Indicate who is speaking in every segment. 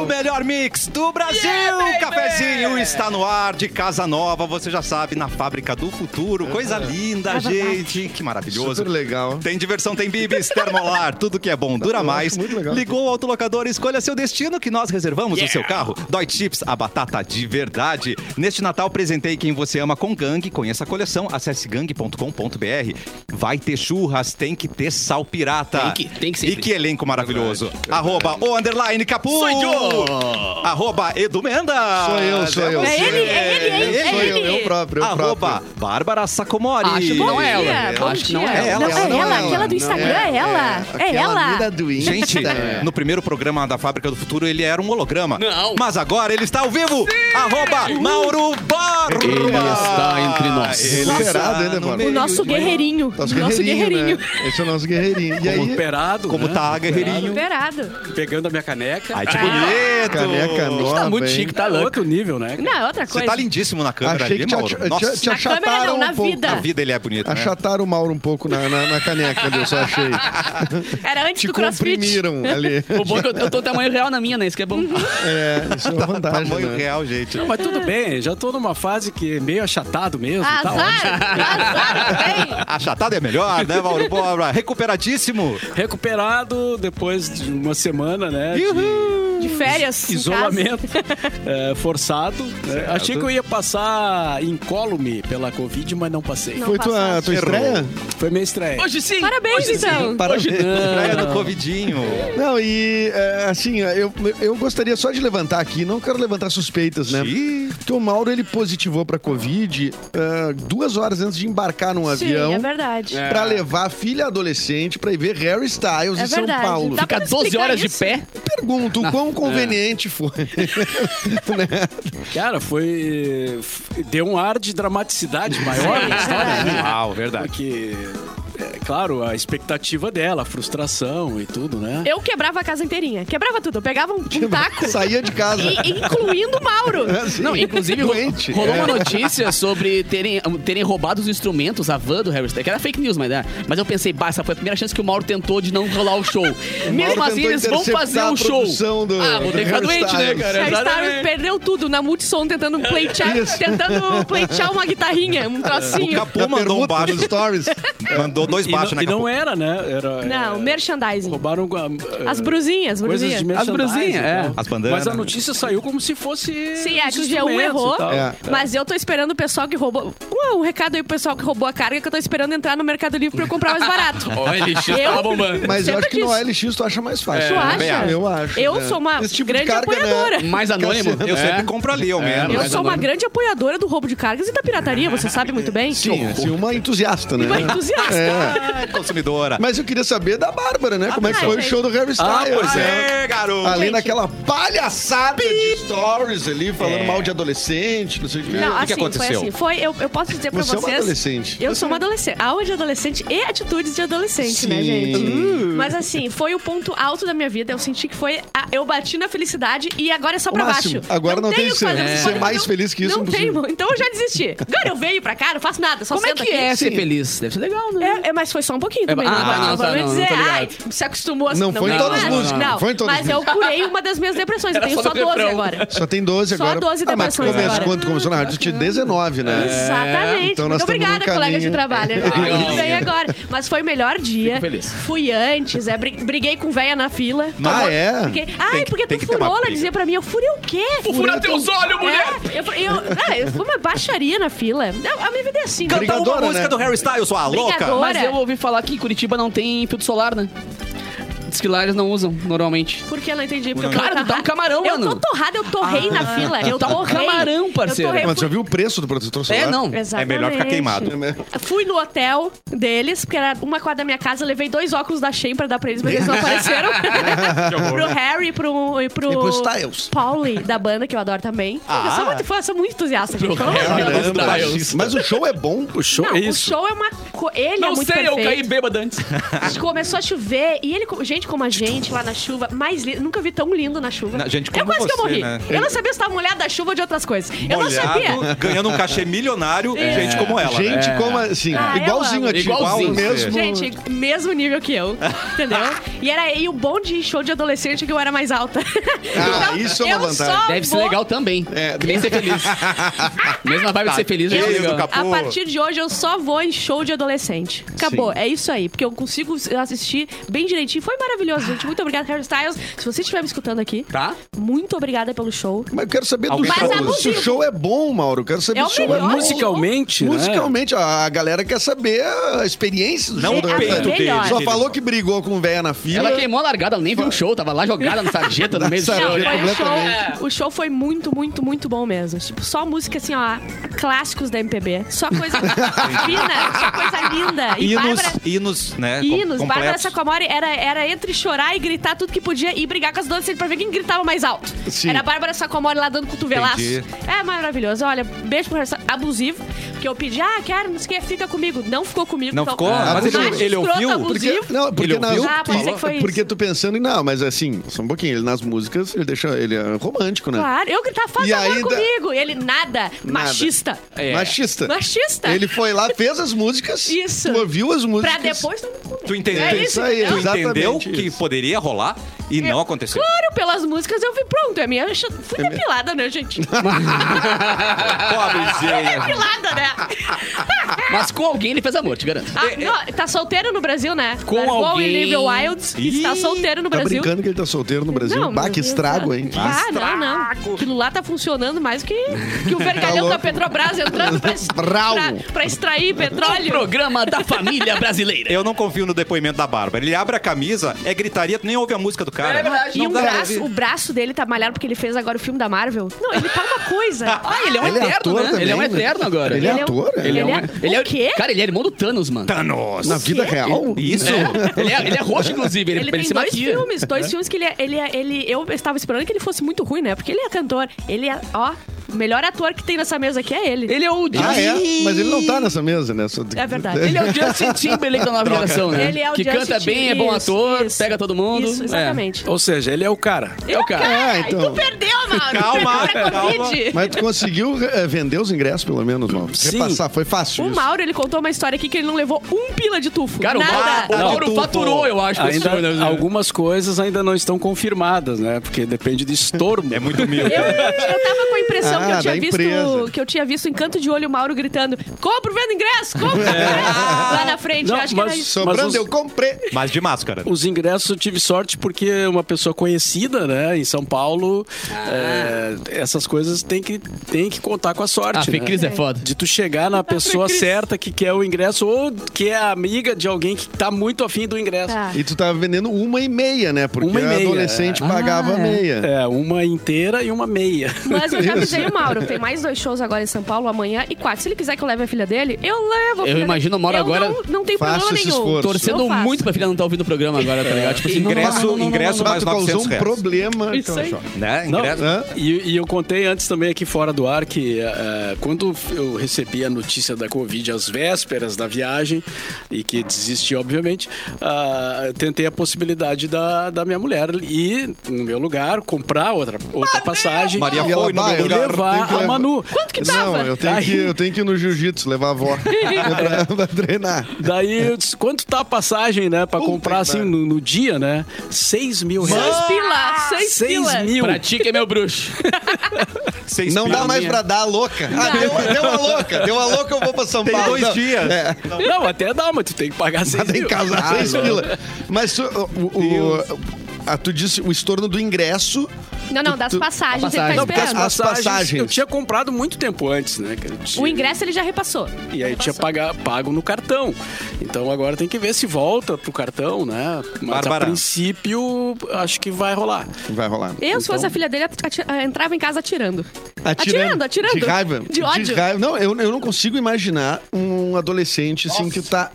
Speaker 1: O melhor mix do Brasil! o cafezinho está no ar de casa nova, você já sabe, na fábrica do futuro. Coisa linda, gente. Que maravilhoso.
Speaker 2: Super legal.
Speaker 1: Tem diversão, tem bibis, termolar, tudo que é bom dura mais.
Speaker 2: muito legal.
Speaker 1: Ligou o autolocador e escolha seu destino que nós reservamos o seu carro. Dói Chips, a batata de verdade. Neste Natal, presentei quem você ama com Gang. Conheça a coleção, acesse gang.com.br. Vai ter churras, tem que ter sal pirata.
Speaker 3: Tem que- tem que
Speaker 1: E
Speaker 3: sempre.
Speaker 1: que elenco maravilhoso. Arroba o underline Capu. Arroba Edu Mendes.
Speaker 2: Sou eu, sou eu.
Speaker 4: É ele, é ele, hein? É
Speaker 2: Sou eu,
Speaker 4: ele.
Speaker 2: eu próprio, eu
Speaker 1: Arroba
Speaker 2: próprio.
Speaker 1: Bárbara Sacomori.
Speaker 3: Acho que não é ela. Acho que não é ela.
Speaker 1: É ela,
Speaker 4: Não, é ela,
Speaker 2: é
Speaker 4: aquela do Instagram, é ela. É
Speaker 2: aquela
Speaker 4: ela.
Speaker 2: do.
Speaker 1: Gente, no primeiro programa da Fábrica do Futuro ele era um holograma.
Speaker 3: Não.
Speaker 1: Mas agora ele está ao vivo. Arroba Mauro Borba.
Speaker 3: Ele está entre nós.
Speaker 1: Ele
Speaker 2: ele,
Speaker 1: no
Speaker 2: mano.
Speaker 4: O nosso guerreirinho.
Speaker 2: Nosso
Speaker 4: O nosso
Speaker 2: guerreirinho, né? Esse é o nosso guerreirinho. E aí,
Speaker 5: Operado,
Speaker 1: Como
Speaker 5: né?
Speaker 1: tá, guerreirinho?
Speaker 4: Liberado.
Speaker 5: Pegando a minha caneca.
Speaker 1: Ai, que bonito.
Speaker 2: caneca nova,
Speaker 3: Tá muito chique, tá
Speaker 5: É
Speaker 3: louco.
Speaker 5: Nível, né?
Speaker 4: Não, é outra
Speaker 1: Você
Speaker 4: coisa.
Speaker 1: tá lindíssimo na câmera
Speaker 2: Achei
Speaker 1: ali,
Speaker 2: que
Speaker 1: Mauro.
Speaker 2: te,
Speaker 1: Nossa,
Speaker 2: te, te
Speaker 4: Na câmera não, na
Speaker 2: um pouco.
Speaker 4: vida.
Speaker 1: a vida ele é bonito, né?
Speaker 2: Achataram o Mauro um pouco na, na, na caneca ali, eu só achei.
Speaker 4: Era antes
Speaker 2: Te
Speaker 4: do crossfit.
Speaker 2: comprimiram ali.
Speaker 3: O bom é que eu, eu tô tamanho real na minha, né? Isso que é bom.
Speaker 2: É, isso é uma vantagem,
Speaker 1: Tamanho
Speaker 2: né?
Speaker 1: real, gente.
Speaker 5: Não, mas tudo bem, já tô numa fase que é meio achatado mesmo. Tá ótimo.
Speaker 4: Azar. Azar também.
Speaker 1: Achatado é melhor, né, Mauro? Recuperadíssimo.
Speaker 5: Recuperado depois de uma semana, né? de
Speaker 4: De férias.
Speaker 5: Isolamento é, forçado. né? Achei que eu ia passar incólume pela Covid, mas não passei.
Speaker 4: Não.
Speaker 2: Foi tua, tua estreia?
Speaker 5: Foi minha estreia.
Speaker 3: Hoje sim.
Speaker 4: Parabéns,
Speaker 3: Hoje
Speaker 4: então.
Speaker 3: Sim.
Speaker 2: Parabéns.
Speaker 3: Hoje não.
Speaker 1: Praia do Covidinho.
Speaker 2: Não, e é, assim, eu, eu gostaria só de levantar aqui, não quero levantar suspeitas, né? Porque o Mauro, ele positivou pra Covid ah, duas horas antes de embarcar num
Speaker 4: Sim,
Speaker 2: avião
Speaker 4: é verdade.
Speaker 3: É.
Speaker 2: pra levar a filha adolescente pra ir ver Harry Styles
Speaker 4: É
Speaker 2: em São
Speaker 4: verdade.
Speaker 2: Paulo.
Speaker 4: Dá
Speaker 3: Ficar
Speaker 4: pra
Speaker 3: 12
Speaker 4: explicar
Speaker 3: horas de
Speaker 4: isso?
Speaker 3: pé.
Speaker 2: Pergunto, o quão conveniente foi?
Speaker 5: Cara, foi. Deu um ar de dramaticidade maior na
Speaker 4: é
Speaker 5: história,
Speaker 4: verdade.
Speaker 5: né?
Speaker 1: Uau, verdade.
Speaker 5: Porque, é, claro, a expectativa dela, a frustração e tudo, né?
Speaker 4: Eu quebrava a casa inteirinha. Quebrava tudo. Eu pegava um, um taco.
Speaker 2: Saía de casa.
Speaker 4: e- incluindo o Mauro.
Speaker 2: Assim,
Speaker 3: Não, inclusive
Speaker 2: doente.
Speaker 3: rolou
Speaker 2: É.
Speaker 3: uma notícia sobre terem, terem roubado os instrumentos, a van do Harry Styles, que era fake news, mas, né? mas eu pensei, bah, essa foi a primeira chance que o Mauro tentou de não rolar o show. Mesmo
Speaker 2: Mauro
Speaker 3: assim, eles vão fazer um show.
Speaker 2: do-
Speaker 3: ah, vou ter que ficar doente, né, cara?
Speaker 4: Harry Styles perdeu tudo na Multissom tentando pleitear,
Speaker 2: Isso.
Speaker 4: tentando pleitear uma guitarrinha, um
Speaker 1: O
Speaker 4: trocinho.
Speaker 1: Capu
Speaker 2: Na
Speaker 1: mandou um baixo.
Speaker 2: stories.
Speaker 1: Mandou dois
Speaker 5: E
Speaker 1: baixos,
Speaker 5: não,
Speaker 1: né,
Speaker 5: e não era, né? Era,
Speaker 4: Não,
Speaker 5: é,
Speaker 4: merchandising.
Speaker 5: Roubaram ah,
Speaker 4: As brusinhas, brusinhas.
Speaker 5: de
Speaker 3: As brusinhas, é.
Speaker 1: As bandanas.
Speaker 5: Mas a notícia saiu como se fosse.
Speaker 4: Sim, é que o G1
Speaker 5: instrumentos
Speaker 4: errou.
Speaker 2: É.
Speaker 4: Mas eu tô esperando o pessoal que roubou. Um, um recado aí pro pessoal que roubou a carga, que eu tô esperando entrar no Mercado Livre pra eu comprar mais barato.
Speaker 3: Ó, ele LX
Speaker 4: Eu-
Speaker 3: tava bombando.
Speaker 2: Mas eu
Speaker 4: Sempre
Speaker 2: acho que no. LX tu acha mais fácil.
Speaker 4: Tu
Speaker 2: É,
Speaker 4: acha?
Speaker 2: Eu acho.
Speaker 4: Eu
Speaker 2: né?
Speaker 4: sou uma
Speaker 2: tipo de
Speaker 4: grande
Speaker 2: carga, né?
Speaker 4: apoiadora.
Speaker 3: Mais anônimo.
Speaker 1: Eu
Speaker 3: É.
Speaker 1: sempre compro ali, ao menos.
Speaker 4: Eu sou uma grande apoiadora do roubo de cargas e da pirataria, você sabe muito bem.
Speaker 2: Sim, uma entusiasta, né?
Speaker 4: Uma entusiasta.
Speaker 2: É.
Speaker 1: Ah, consumidora.
Speaker 2: Mas eu queria saber da Bárbara, né? Como é que foi o show do Harry Styles?
Speaker 5: pois
Speaker 2: né?
Speaker 1: Aê, garoto.
Speaker 2: Ali
Speaker 4: Gente.
Speaker 2: naquela palhaçada de stories ali, falando
Speaker 1: É.
Speaker 2: mal de adolescente, não sei o que.
Speaker 4: Não,
Speaker 1: O que
Speaker 4: assim,
Speaker 1: aconteceu?
Speaker 4: foi assim. Foi, eu, eu posso dizer pra
Speaker 2: Você é uma
Speaker 4: vocês.
Speaker 2: adolescente.
Speaker 4: Eu sou uma adolescente. Aula de adolescente e atitudes de adolescente, né,
Speaker 2: Sim.
Speaker 4: gente? Mas assim, foi o ponto alto da minha vida. Eu senti que foi. a- eu bati na felicidade e agora é só pra baixo.
Speaker 2: Agora não tem
Speaker 4: tenho o que
Speaker 2: ser- é.
Speaker 4: vocês
Speaker 2: ser mais
Speaker 4: não-
Speaker 2: feliz que isso,
Speaker 4: Não
Speaker 2: impossível.
Speaker 4: tenho. Então eu já desisti. Agora eu venho pra cá, não faço nada. Só
Speaker 3: Como é que
Speaker 4: aqui.
Speaker 3: é ser
Speaker 2: Sim.
Speaker 3: feliz? Deve ser legal, né?
Speaker 4: É, é, mas foi só um pouquinho também.
Speaker 3: ah,
Speaker 4: não, vou-
Speaker 3: não,
Speaker 4: não
Speaker 3: tá, não, não
Speaker 4: dizer,
Speaker 3: ligado.
Speaker 4: ai, se acostumou
Speaker 2: Não foi em
Speaker 4: é,
Speaker 2: todas as
Speaker 4: não,
Speaker 2: músicas,
Speaker 4: Não,
Speaker 2: não foi em todas
Speaker 4: mas
Speaker 2: as
Speaker 4: eu curei uma das minhas depressões. Eu tenho
Speaker 3: só
Speaker 4: só
Speaker 3: do
Speaker 4: 12
Speaker 3: refrão.
Speaker 4: agora.
Speaker 2: Só tem 12
Speaker 4: Só
Speaker 2: agora.
Speaker 4: 12
Speaker 2: ah, mas
Speaker 4: depressões agora.
Speaker 2: quando começou na rádio, eu tinha 19, né?
Speaker 4: Exatamente.
Speaker 2: Então nós
Speaker 4: Muito obrigada, colega de trabalho. Bem agora. Mas foi o melhor dia. Fui antes, é, bri- briguei com véia na fila.
Speaker 2: Ah, é?
Speaker 4: Fiquei, Ai,
Speaker 1: que-
Speaker 4: porque tu furou, ela dizia pra mim, eu furei o quê?
Speaker 3: Vou furar teus olhos, mulher!
Speaker 4: É, eu, eu, ah, eu fui uma baixaria na fila. A minha vida é assim.
Speaker 1: Canta uma
Speaker 2: Brigadora,
Speaker 1: música
Speaker 2: né?
Speaker 1: do Harry Styles, sua louca.
Speaker 3: Eu ouvi falar que em Curitiba não tem filtro solar, né? Diz que lá eles não usam, normalmente.
Speaker 4: Por que eu não entendi? Porque eu
Speaker 3: Cara, tu tá um camarão,
Speaker 4: Eu
Speaker 3: mano.
Speaker 4: tô torrada, eu torrei na fila. Eu
Speaker 3: tá um
Speaker 4: torrei.
Speaker 3: camarão, parceiro.
Speaker 4: Eu torrei,
Speaker 2: Mas já viu o preço do protetor solar?
Speaker 3: É, não.
Speaker 4: Exatamente.
Speaker 1: É melhor ficar queimado.
Speaker 4: Fui no hotel deles, porque era uma quadra da minha casa, levei dois óculos da Shein pra dar pra eles, mas eles não apareceram. pro Harry e pro, e pro,
Speaker 2: E pro Styles.
Speaker 4: Pauli, da banda, que eu adoro também.
Speaker 1: Ah.
Speaker 4: Eu sou muito fã, sou muito entusiasta, gente.
Speaker 3: Harry.
Speaker 2: Caramba. Mas o show é bom.
Speaker 5: O show
Speaker 4: Não,
Speaker 5: é
Speaker 4: o show é uma co- ele é
Speaker 3: Não
Speaker 4: muito
Speaker 3: sei, eu
Speaker 4: perfeito.
Speaker 3: caí bêbado antes.
Speaker 4: Começou a chover e ele, co- gente como a gente lá na chuva, mais lindo. Nunca vi tão lindo na chuva.
Speaker 1: Na- gente
Speaker 4: eu
Speaker 1: como
Speaker 4: quase que eu
Speaker 1: você,
Speaker 4: morri.
Speaker 1: né?
Speaker 4: Eu não sabia se tava molhado da chuva ou de outras coisas. Eu não sabia.
Speaker 1: Molhado, ganhando um cachê milionário, gente como ela. né?
Speaker 2: Gente, como assim?
Speaker 4: Ah, eu
Speaker 2: igualzinho a ti.
Speaker 3: Igualzinho.
Speaker 2: mesmo.
Speaker 4: Gente, mesmo nível que eu, entendeu? E era e o bom de show de adolescente é que eu era mais alta.
Speaker 2: Ah, isso é uma
Speaker 4: eu
Speaker 2: vantagem.
Speaker 3: Deve ser
Speaker 4: vou-
Speaker 3: legal também.
Speaker 2: É.
Speaker 3: Que nem ser feliz. Mesma vibe de ser feliz, deve ser
Speaker 1: Tadinho do
Speaker 3: legal.
Speaker 1: capô.
Speaker 4: A partir de hoje eu só vou em show de adolescente. Acabou,
Speaker 2: Sim.
Speaker 4: é isso aí. Porque eu consigo assistir bem direitinho. Foi maravilhoso, gente. Muito obrigada, Harry Styles. Se você estiver me escutando aqui,
Speaker 3: Tá?
Speaker 4: muito obrigada pelo show.
Speaker 2: Mas eu quero saber do
Speaker 1: Alguém
Speaker 2: show.
Speaker 4: Mas é
Speaker 2: Se o show é bom, Mauro. Eu quero saber
Speaker 4: É o
Speaker 2: se o show é
Speaker 4: melhor.
Speaker 2: bom.
Speaker 5: Musicalmente, né?
Speaker 2: Musicalmente, a a galera quer saber a experiência do
Speaker 1: Não
Speaker 2: show
Speaker 1: o
Speaker 2: do
Speaker 1: peito
Speaker 4: melhor.
Speaker 2: Só
Speaker 1: dele.
Speaker 2: falou que brigou com o véia na fila.
Speaker 3: Ela queimou a largada, ela nem viu o show, tava lá jogada na sarjeta no meio do show.
Speaker 4: Não, foi um
Speaker 2: completamente.
Speaker 4: show, o show foi muito, muito, muito bom mesmo. Tipo, só música assim, ó, clássicos da MPB. Só coisa fina, só coisa linda. E
Speaker 1: Hinos,
Speaker 4: Bárbara...
Speaker 1: hinos, né? com-
Speaker 4: Hinos, Bárbara
Speaker 1: completos.
Speaker 4: Sacomori era, era entre chorar e gritar tudo que podia e brigar com as adolescentes pra ver quem gritava mais alto.
Speaker 2: Sim.
Speaker 4: Era a Bárbara Sacomori lá dando cotovelaço.
Speaker 1: Entendi.
Speaker 4: É maravilhoso. Olha, beijo pro abusivo, porque eu pedi, ah, quero, não sei o que, fica comigo. Não ficou comigo.
Speaker 1: Não
Speaker 4: então-
Speaker 1: ficou?
Speaker 2: Mas ele-
Speaker 1: ele ouviu?
Speaker 2: Porque,
Speaker 4: abusivo.
Speaker 2: não, porque
Speaker 1: Ele ouviu?
Speaker 4: Ah, pode ser que foi
Speaker 2: porque
Speaker 4: isso.
Speaker 2: tu pensando em não, mas assim, só um pouquinho, ele nas músicas, ele deixa ele é romântico, né?
Speaker 4: Claro, eu gritava, faz
Speaker 2: E
Speaker 4: amor
Speaker 2: ainda-
Speaker 4: comigo. E ele, nada. Machista.
Speaker 3: É.
Speaker 2: Machista.
Speaker 4: Machista.
Speaker 2: Ele foi lá, fez as músicas,
Speaker 4: Isso.
Speaker 2: tu ouviu as músicas.
Speaker 4: Pra depois comer.
Speaker 1: Tu entendeu?
Speaker 4: É
Speaker 2: isso aí?
Speaker 1: Tu entendeu Que
Speaker 2: isso.
Speaker 1: poderia rolar e não aconteceu.
Speaker 4: Claro, pelas músicas eu vi pronto. É minha. Fui depilada, né, gente?
Speaker 1: Pobrezinha.
Speaker 4: depilada, né?
Speaker 3: Mas com alguém ele fez amor, te garanto.
Speaker 4: Ah, não, tá solteiro no Brasil, né?
Speaker 3: Com
Speaker 4: Largou
Speaker 3: alguém.
Speaker 4: o Olivia Wildes e está
Speaker 1: Ih,
Speaker 4: solteiro no
Speaker 2: Tá
Speaker 4: Brasil.
Speaker 2: brincando que ele tá solteiro no Brasil?
Speaker 4: Não,
Speaker 2: bah, que estrago, hein?
Speaker 4: Ah, não, não. Aquilo lá tá funcionando mais que, que o vergalhão
Speaker 2: louco.
Speaker 4: da Petrobras entrando pra, pra, pra extrair petróleo.
Speaker 3: Programa da família brasileira.
Speaker 1: Eu não confio no depoimento da Bárbara. Ele abre a camisa, é gritaria, tu nem ouve a música do cara.
Speaker 3: É verdade.
Speaker 4: E
Speaker 1: Não
Speaker 4: o braço, o braço dele tá malhado porque ele fez agora o filme da Marvel. Não, ele tá uma coisa.
Speaker 3: Ah, ele é um
Speaker 2: Ele é
Speaker 3: eterno,
Speaker 2: ator
Speaker 3: né?
Speaker 2: também,
Speaker 3: ele é um
Speaker 2: né?
Speaker 3: eterno agora.
Speaker 2: Ele é
Speaker 4: Ele é um-
Speaker 2: ator? é?
Speaker 4: Ele é-
Speaker 3: ele é
Speaker 4: O quê?
Speaker 3: Cara, ele é irmão do Thanos, mano.
Speaker 1: Thanos.
Speaker 2: Na vida real?
Speaker 1: Isso.
Speaker 3: Ele é, ele é roxo, inclusive. Ele,
Speaker 4: Ele,
Speaker 3: ele
Speaker 4: tem
Speaker 3: se
Speaker 4: dois
Speaker 3: maquia.
Speaker 4: filmes, dois filmes que ele, é- ele, é- ele. Eu estava esperando que ele fosse muito ruim, né? Porque ele é cantor. Ele é, ó, o melhor ator que tem nessa mesa aqui é ele.
Speaker 3: Ele é o
Speaker 2: Ah, é? Mas ele não tá nessa mesa, né? Só-
Speaker 4: É verdade.
Speaker 3: Ele é o Justin Timberlake da nova geração, né?
Speaker 4: Ele é o
Speaker 3: que
Speaker 4: Justin
Speaker 3: canta bem, é bom ator,
Speaker 4: isso.
Speaker 3: pega todo mundo.
Speaker 4: Isso, exatamente.
Speaker 5: Ou seja, ele é o cara.
Speaker 3: É, é o cara.
Speaker 2: É,
Speaker 4: E
Speaker 2: então.
Speaker 4: tu perdeu, Mauro.
Speaker 1: Calma,
Speaker 4: perdeu pra
Speaker 1: calma.
Speaker 2: Mas tu conseguiu eh, vender os ingressos, pelo menos, Mauro?
Speaker 5: Sim.
Speaker 2: Repassar, foi fácil
Speaker 4: O
Speaker 2: isso.
Speaker 4: Mauro, ele contou uma história aqui que ele não levou um pila de tufo.
Speaker 3: Cara, o
Speaker 4: Nada.
Speaker 3: Mauro, o Mauro
Speaker 1: Não.
Speaker 3: faturou, eu acho.
Speaker 5: Ainda,
Speaker 3: né?
Speaker 5: algumas coisas ainda não estão confirmadas, né? Porque depende de estormo.
Speaker 1: É muito humilde.
Speaker 4: Eu, eu tava com a impressão que,
Speaker 2: Ah,
Speaker 4: eu tinha visto,
Speaker 2: empresa.
Speaker 4: que eu tinha visto em canto de olho o Mauro gritando: compro, vendo ingresso, compro, vendo ingresso. Lá na frente.
Speaker 5: Não,
Speaker 4: eu acho que era
Speaker 5: mas-
Speaker 4: isso.
Speaker 2: Sobrando,
Speaker 5: os-
Speaker 2: eu comprei.
Speaker 1: Mas de máscara.
Speaker 5: Os ingressos eu tive sorte porque uma pessoa conhecida, né, em São Paulo, é, essas coisas tem que, tem que contar com a sorte.
Speaker 3: Ah, Fê
Speaker 5: né?
Speaker 3: Cris é foda.
Speaker 5: De tu chegar na pessoa
Speaker 4: Cris.
Speaker 5: certa que quer o ingresso ou que é amiga de alguém que tá muito afim do ingresso.
Speaker 4: Tá.
Speaker 2: E tu tava vendendo uma e meia, né? Porque
Speaker 5: Uma e
Speaker 2: a
Speaker 5: meia,
Speaker 2: adolescente
Speaker 3: é.
Speaker 2: pagava
Speaker 3: Ah, é.
Speaker 2: meia.
Speaker 5: É, uma inteira e uma meia.
Speaker 4: Mas eu já. Avisei o Mauro. Tem mais dois shows agora em São Paulo, amanhã e quatro. Se ele quiser que eu leve a filha dele, eu levo.
Speaker 3: Eu imagino o Mauro
Speaker 4: Eu
Speaker 3: agora
Speaker 4: Não, não tem
Speaker 2: faço
Speaker 4: problema
Speaker 2: esse
Speaker 4: nenhum.
Speaker 2: esforço.
Speaker 3: Torcendo
Speaker 4: Eu faço.
Speaker 3: muito pra filha não estar ouvindo o programa agora, tá ligado? Tipo assim,
Speaker 1: Ingresso-
Speaker 3: não, não, não, não,
Speaker 1: ingresso mais
Speaker 2: tu causou
Speaker 1: 900
Speaker 2: um
Speaker 1: reais.
Speaker 2: problema.
Speaker 4: Isso
Speaker 2: então,
Speaker 4: aí.
Speaker 1: Né?
Speaker 5: Não,
Speaker 1: Ingresso.
Speaker 2: Hã?
Speaker 5: E, e eu contei antes também aqui fora do ar que eh, quando eu recebi a notícia da Covid às vésperas da viagem e que desisti, obviamente, ah, eu tentei a possibilidade da, da minha mulher ir no meu lugar, comprar outra, outra passagem
Speaker 1: Maria
Speaker 2: E ela
Speaker 1: foi no
Speaker 2: vai,
Speaker 1: meu
Speaker 2: eu
Speaker 1: lugar.
Speaker 5: levar
Speaker 2: que
Speaker 5: a
Speaker 2: levar-
Speaker 5: Manu.
Speaker 4: Quanto que tava?
Speaker 2: Não, eu tenho,
Speaker 5: Aí-
Speaker 2: que, eu tenho que ir no jiu-jitsu, levar a avó pra, pra treinar.
Speaker 5: Daí eu disse, quanto tá a passagem, né? Pra
Speaker 2: Puta
Speaker 5: comprar assim no, no dia, né? Seis mil reais.
Speaker 4: Seis pila, seis,
Speaker 5: Seis
Speaker 4: pila.
Speaker 5: mil.
Speaker 3: Pra ti que é meu bruxo.
Speaker 1: Seis
Speaker 2: Não dá mais pra dar a louca. Ah, deu, deu a louca. Deu a louca, eu vou pra São
Speaker 1: Tem
Speaker 2: Paulo.
Speaker 1: dois
Speaker 2: Não,
Speaker 1: dias.
Speaker 2: É,
Speaker 5: Não, até dá, mas tu tem que pagar seis
Speaker 2: tem
Speaker 5: mil.
Speaker 2: que casar
Speaker 5: Ah,
Speaker 2: seis
Speaker 5: não.
Speaker 2: pila. Mas o, o- ah, tu disse o estorno do ingresso.
Speaker 4: Não, não, das passagens.
Speaker 3: a
Speaker 4: Ele tá
Speaker 3: passagem.
Speaker 5: Não, porque as.
Speaker 2: As
Speaker 5: passagens,
Speaker 2: passagens.
Speaker 5: eu tinha comprado muito tempo antes, né? tinha-
Speaker 4: O ingresso ele já repassou.
Speaker 5: E aí tinha pagar, pago no cartão. Então agora tem que ver se volta pro cartão, né? Mas
Speaker 1: Bárbara.
Speaker 5: a princípio, acho que vai rolar.
Speaker 2: Vai rolar.
Speaker 4: Eu, se fosse a filha dele, ati- entrava em casa atirando.
Speaker 2: Atirando,
Speaker 4: Atirando, atirando.
Speaker 2: De raiva.
Speaker 4: De ódio.
Speaker 2: raiva. Não, eu, eu não consigo imaginar um adolescente assim que tá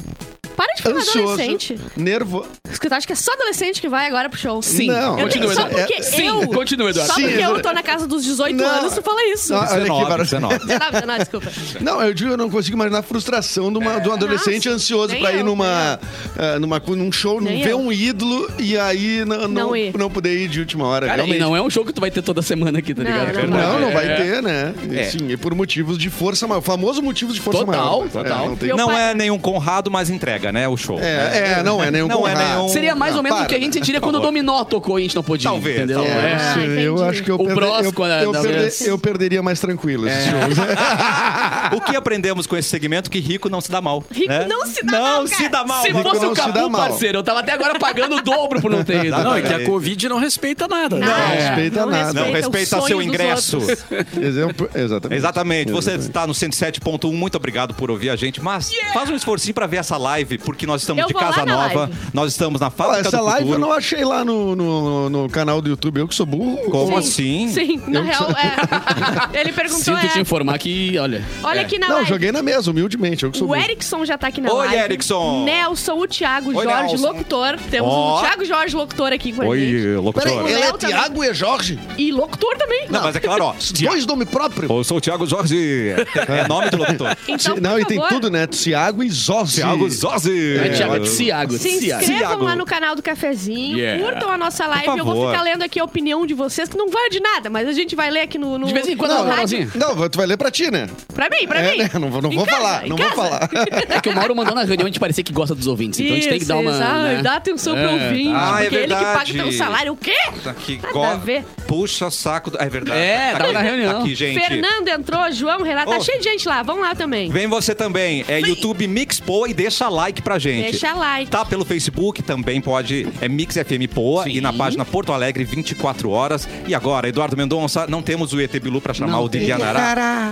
Speaker 4: Para de falar
Speaker 2: ansioso,
Speaker 4: adolescente.
Speaker 2: nervoso.
Speaker 4: Tu acha que é só adolescente que vai agora pro show?
Speaker 3: Sim,
Speaker 2: Não,
Speaker 3: continua,
Speaker 4: Só
Speaker 3: Eduardo.
Speaker 4: porque
Speaker 2: É-
Speaker 3: Sim,
Speaker 4: eu...
Speaker 3: continua, Eduardo.
Speaker 4: Só
Speaker 2: Sim,
Speaker 4: porque eu tô na casa dos 18
Speaker 2: Não.
Speaker 4: anos, tu fala isso.
Speaker 2: Ah, olha aqui,
Speaker 1: 19,
Speaker 2: para-
Speaker 1: 19.
Speaker 4: 19, não, desculpa.
Speaker 2: Não, eu digo, eu não consigo imaginar a frustração de, uma, de um adolescente
Speaker 4: Nossa,
Speaker 2: ansioso pra ir
Speaker 4: eu,
Speaker 2: numa, ah, numa, num show,
Speaker 4: Nem
Speaker 2: ver
Speaker 4: eu.
Speaker 2: um ídolo e aí não,
Speaker 4: Não ir.
Speaker 2: não poder ir de última hora.
Speaker 3: Cara, e
Speaker 2: realmente.
Speaker 3: não é um show que tu vai ter toda semana aqui, tá
Speaker 4: Não,
Speaker 3: ligado?
Speaker 4: não
Speaker 2: Não, não vai
Speaker 3: É.
Speaker 2: ter, né?
Speaker 1: É.
Speaker 2: Sim, e por motivos de força maior. Famoso motivos de força
Speaker 3: Total,
Speaker 2: maior.
Speaker 3: total.
Speaker 2: É, não tem...
Speaker 1: Não
Speaker 4: pai-
Speaker 1: é nenhum Conrado, mas entrega, né? O show.
Speaker 2: É, é, não é nenhum
Speaker 1: Não é nenhum-
Speaker 3: Seria mais
Speaker 2: Não,
Speaker 3: ou menos
Speaker 2: para,
Speaker 3: o que a gente
Speaker 2: né?
Speaker 3: sentiria quando o. Dominó tocou e a gente não podia
Speaker 1: Talvez,
Speaker 3: entendeu?
Speaker 1: talvez.
Speaker 2: É,
Speaker 4: Ah,
Speaker 2: sim, eu acho que eu,
Speaker 3: O
Speaker 2: perde-
Speaker 3: Bros,
Speaker 2: eu,
Speaker 3: quando
Speaker 2: eu,
Speaker 3: era-
Speaker 2: perde- eu perderia mais tranquilo esses shows.
Speaker 1: O que aprendemos com esse segmento? Que rico não se dá mal.
Speaker 4: Rico
Speaker 1: né?
Speaker 4: não se dá
Speaker 1: não
Speaker 4: mal,
Speaker 1: se
Speaker 4: cara.
Speaker 1: dá mal.
Speaker 3: Se
Speaker 2: Rico
Speaker 3: fosse
Speaker 2: não
Speaker 3: o
Speaker 2: se dá
Speaker 3: Capu,
Speaker 2: mal.
Speaker 3: parceiro, eu tava até agora pagando o dobro por não ter ido.
Speaker 5: Não, é que a
Speaker 1: É.
Speaker 5: Covid não respeita nada. né?
Speaker 2: Não
Speaker 4: É.
Speaker 2: respeita
Speaker 4: Não
Speaker 2: nada.
Speaker 1: Não,
Speaker 4: Respeita
Speaker 1: seu ingresso.
Speaker 2: Exemplo, exatamente.
Speaker 1: Exatamente. Você está no 107.1. Muito obrigado por ouvir a gente. Mas faz um esforcinho pra ver essa live, porque nós estamos
Speaker 4: Eu
Speaker 1: de casa nova.
Speaker 4: live.
Speaker 1: Nós estamos na fábrica
Speaker 2: essa
Speaker 1: do
Speaker 2: live
Speaker 1: futuro.
Speaker 2: eu não achei lá no, no, no canal do YouTube. Eu que sou burro.
Speaker 1: Como
Speaker 4: Sim.
Speaker 1: assim?
Speaker 4: Sim, na real, é. Ele perguntou,
Speaker 3: Sinto te
Speaker 4: é,
Speaker 3: informar que, olha.
Speaker 4: olha
Speaker 3: é.
Speaker 4: aqui na
Speaker 2: Não,
Speaker 4: live.
Speaker 2: joguei na mesa, humildemente. Eu que sou
Speaker 4: O
Speaker 2: burro.
Speaker 4: Erickson já tá aqui na
Speaker 1: Oi,
Speaker 4: live.
Speaker 1: Erickson.
Speaker 4: Nelson, o Thiago
Speaker 1: Oi,
Speaker 4: Jorge,
Speaker 1: Nelson.
Speaker 4: locutor. Temos
Speaker 1: Ó.
Speaker 4: o Thiago Jorge, locutor aqui com a gente.
Speaker 1: Oi, locutor.
Speaker 2: Peraí, ele é. Tiago e Jorge?
Speaker 4: E locutor também.
Speaker 1: Não, mas é claro, ó.
Speaker 2: Dois nomes próprios.
Speaker 1: Eu sou o Thiago Jorge. É nome do locutor.
Speaker 4: Então,
Speaker 2: não, e tem tudo, né? Tiago e Zossi.
Speaker 1: Thiago Zorzi.
Speaker 3: É Thiago
Speaker 2: ótimo.
Speaker 3: Ciago.
Speaker 4: Se
Speaker 3: Ciago.
Speaker 4: inscrevam
Speaker 1: Thiago.
Speaker 4: lá no canal do Cafezinho,
Speaker 3: Yeah.
Speaker 4: curtam a nossa live. Eu vou
Speaker 1: favor.
Speaker 4: ficar lendo aqui a opinião de vocês, que não vai de nada, mas a gente vai ler aqui no. no
Speaker 3: De vez em quando,
Speaker 4: no
Speaker 3: não,
Speaker 4: rádio.
Speaker 3: Leozinho.
Speaker 2: Não, tu vai ler pra ti, né?
Speaker 4: Pra mim, pra
Speaker 2: É,
Speaker 4: mim.
Speaker 2: né? Não vou- não
Speaker 4: Em
Speaker 2: vou
Speaker 4: casa,
Speaker 2: falar,
Speaker 4: em
Speaker 2: não vou
Speaker 4: casa.
Speaker 2: falar.
Speaker 3: É que o Mauro mandou na reunião a gente parecer que gosta dos ouvintes. Então a gente tem que dar uma.
Speaker 4: Ah,
Speaker 3: né?
Speaker 4: Dá atenção pro
Speaker 3: É,
Speaker 4: ouvinte,
Speaker 1: Ah, é
Speaker 4: porque ele que paga
Speaker 1: verdade.
Speaker 4: teu salário. O quê? Nada
Speaker 1: go-
Speaker 4: a ver.
Speaker 1: Puxa saco. do- É verdade.
Speaker 3: É,
Speaker 1: Tá
Speaker 3: tava
Speaker 1: aqui,
Speaker 3: na reunião.
Speaker 1: tá aqui, gente.
Speaker 4: Fernando entrou, João, Renato, tá
Speaker 1: Ô.
Speaker 4: cheio de gente lá. Vamos lá também.
Speaker 1: Vem você também. É YouTube Mix Poa e deixa like pra gente.
Speaker 4: Deixa like.
Speaker 1: Tá pelo Facebook, também pode. É Mix FM Poa
Speaker 3: Sim.
Speaker 1: e na página Porto Alegre 24 horas. E agora, Eduardo Mendonça, não temos o ET Bilu pra chamar
Speaker 3: Não
Speaker 1: o Didianará.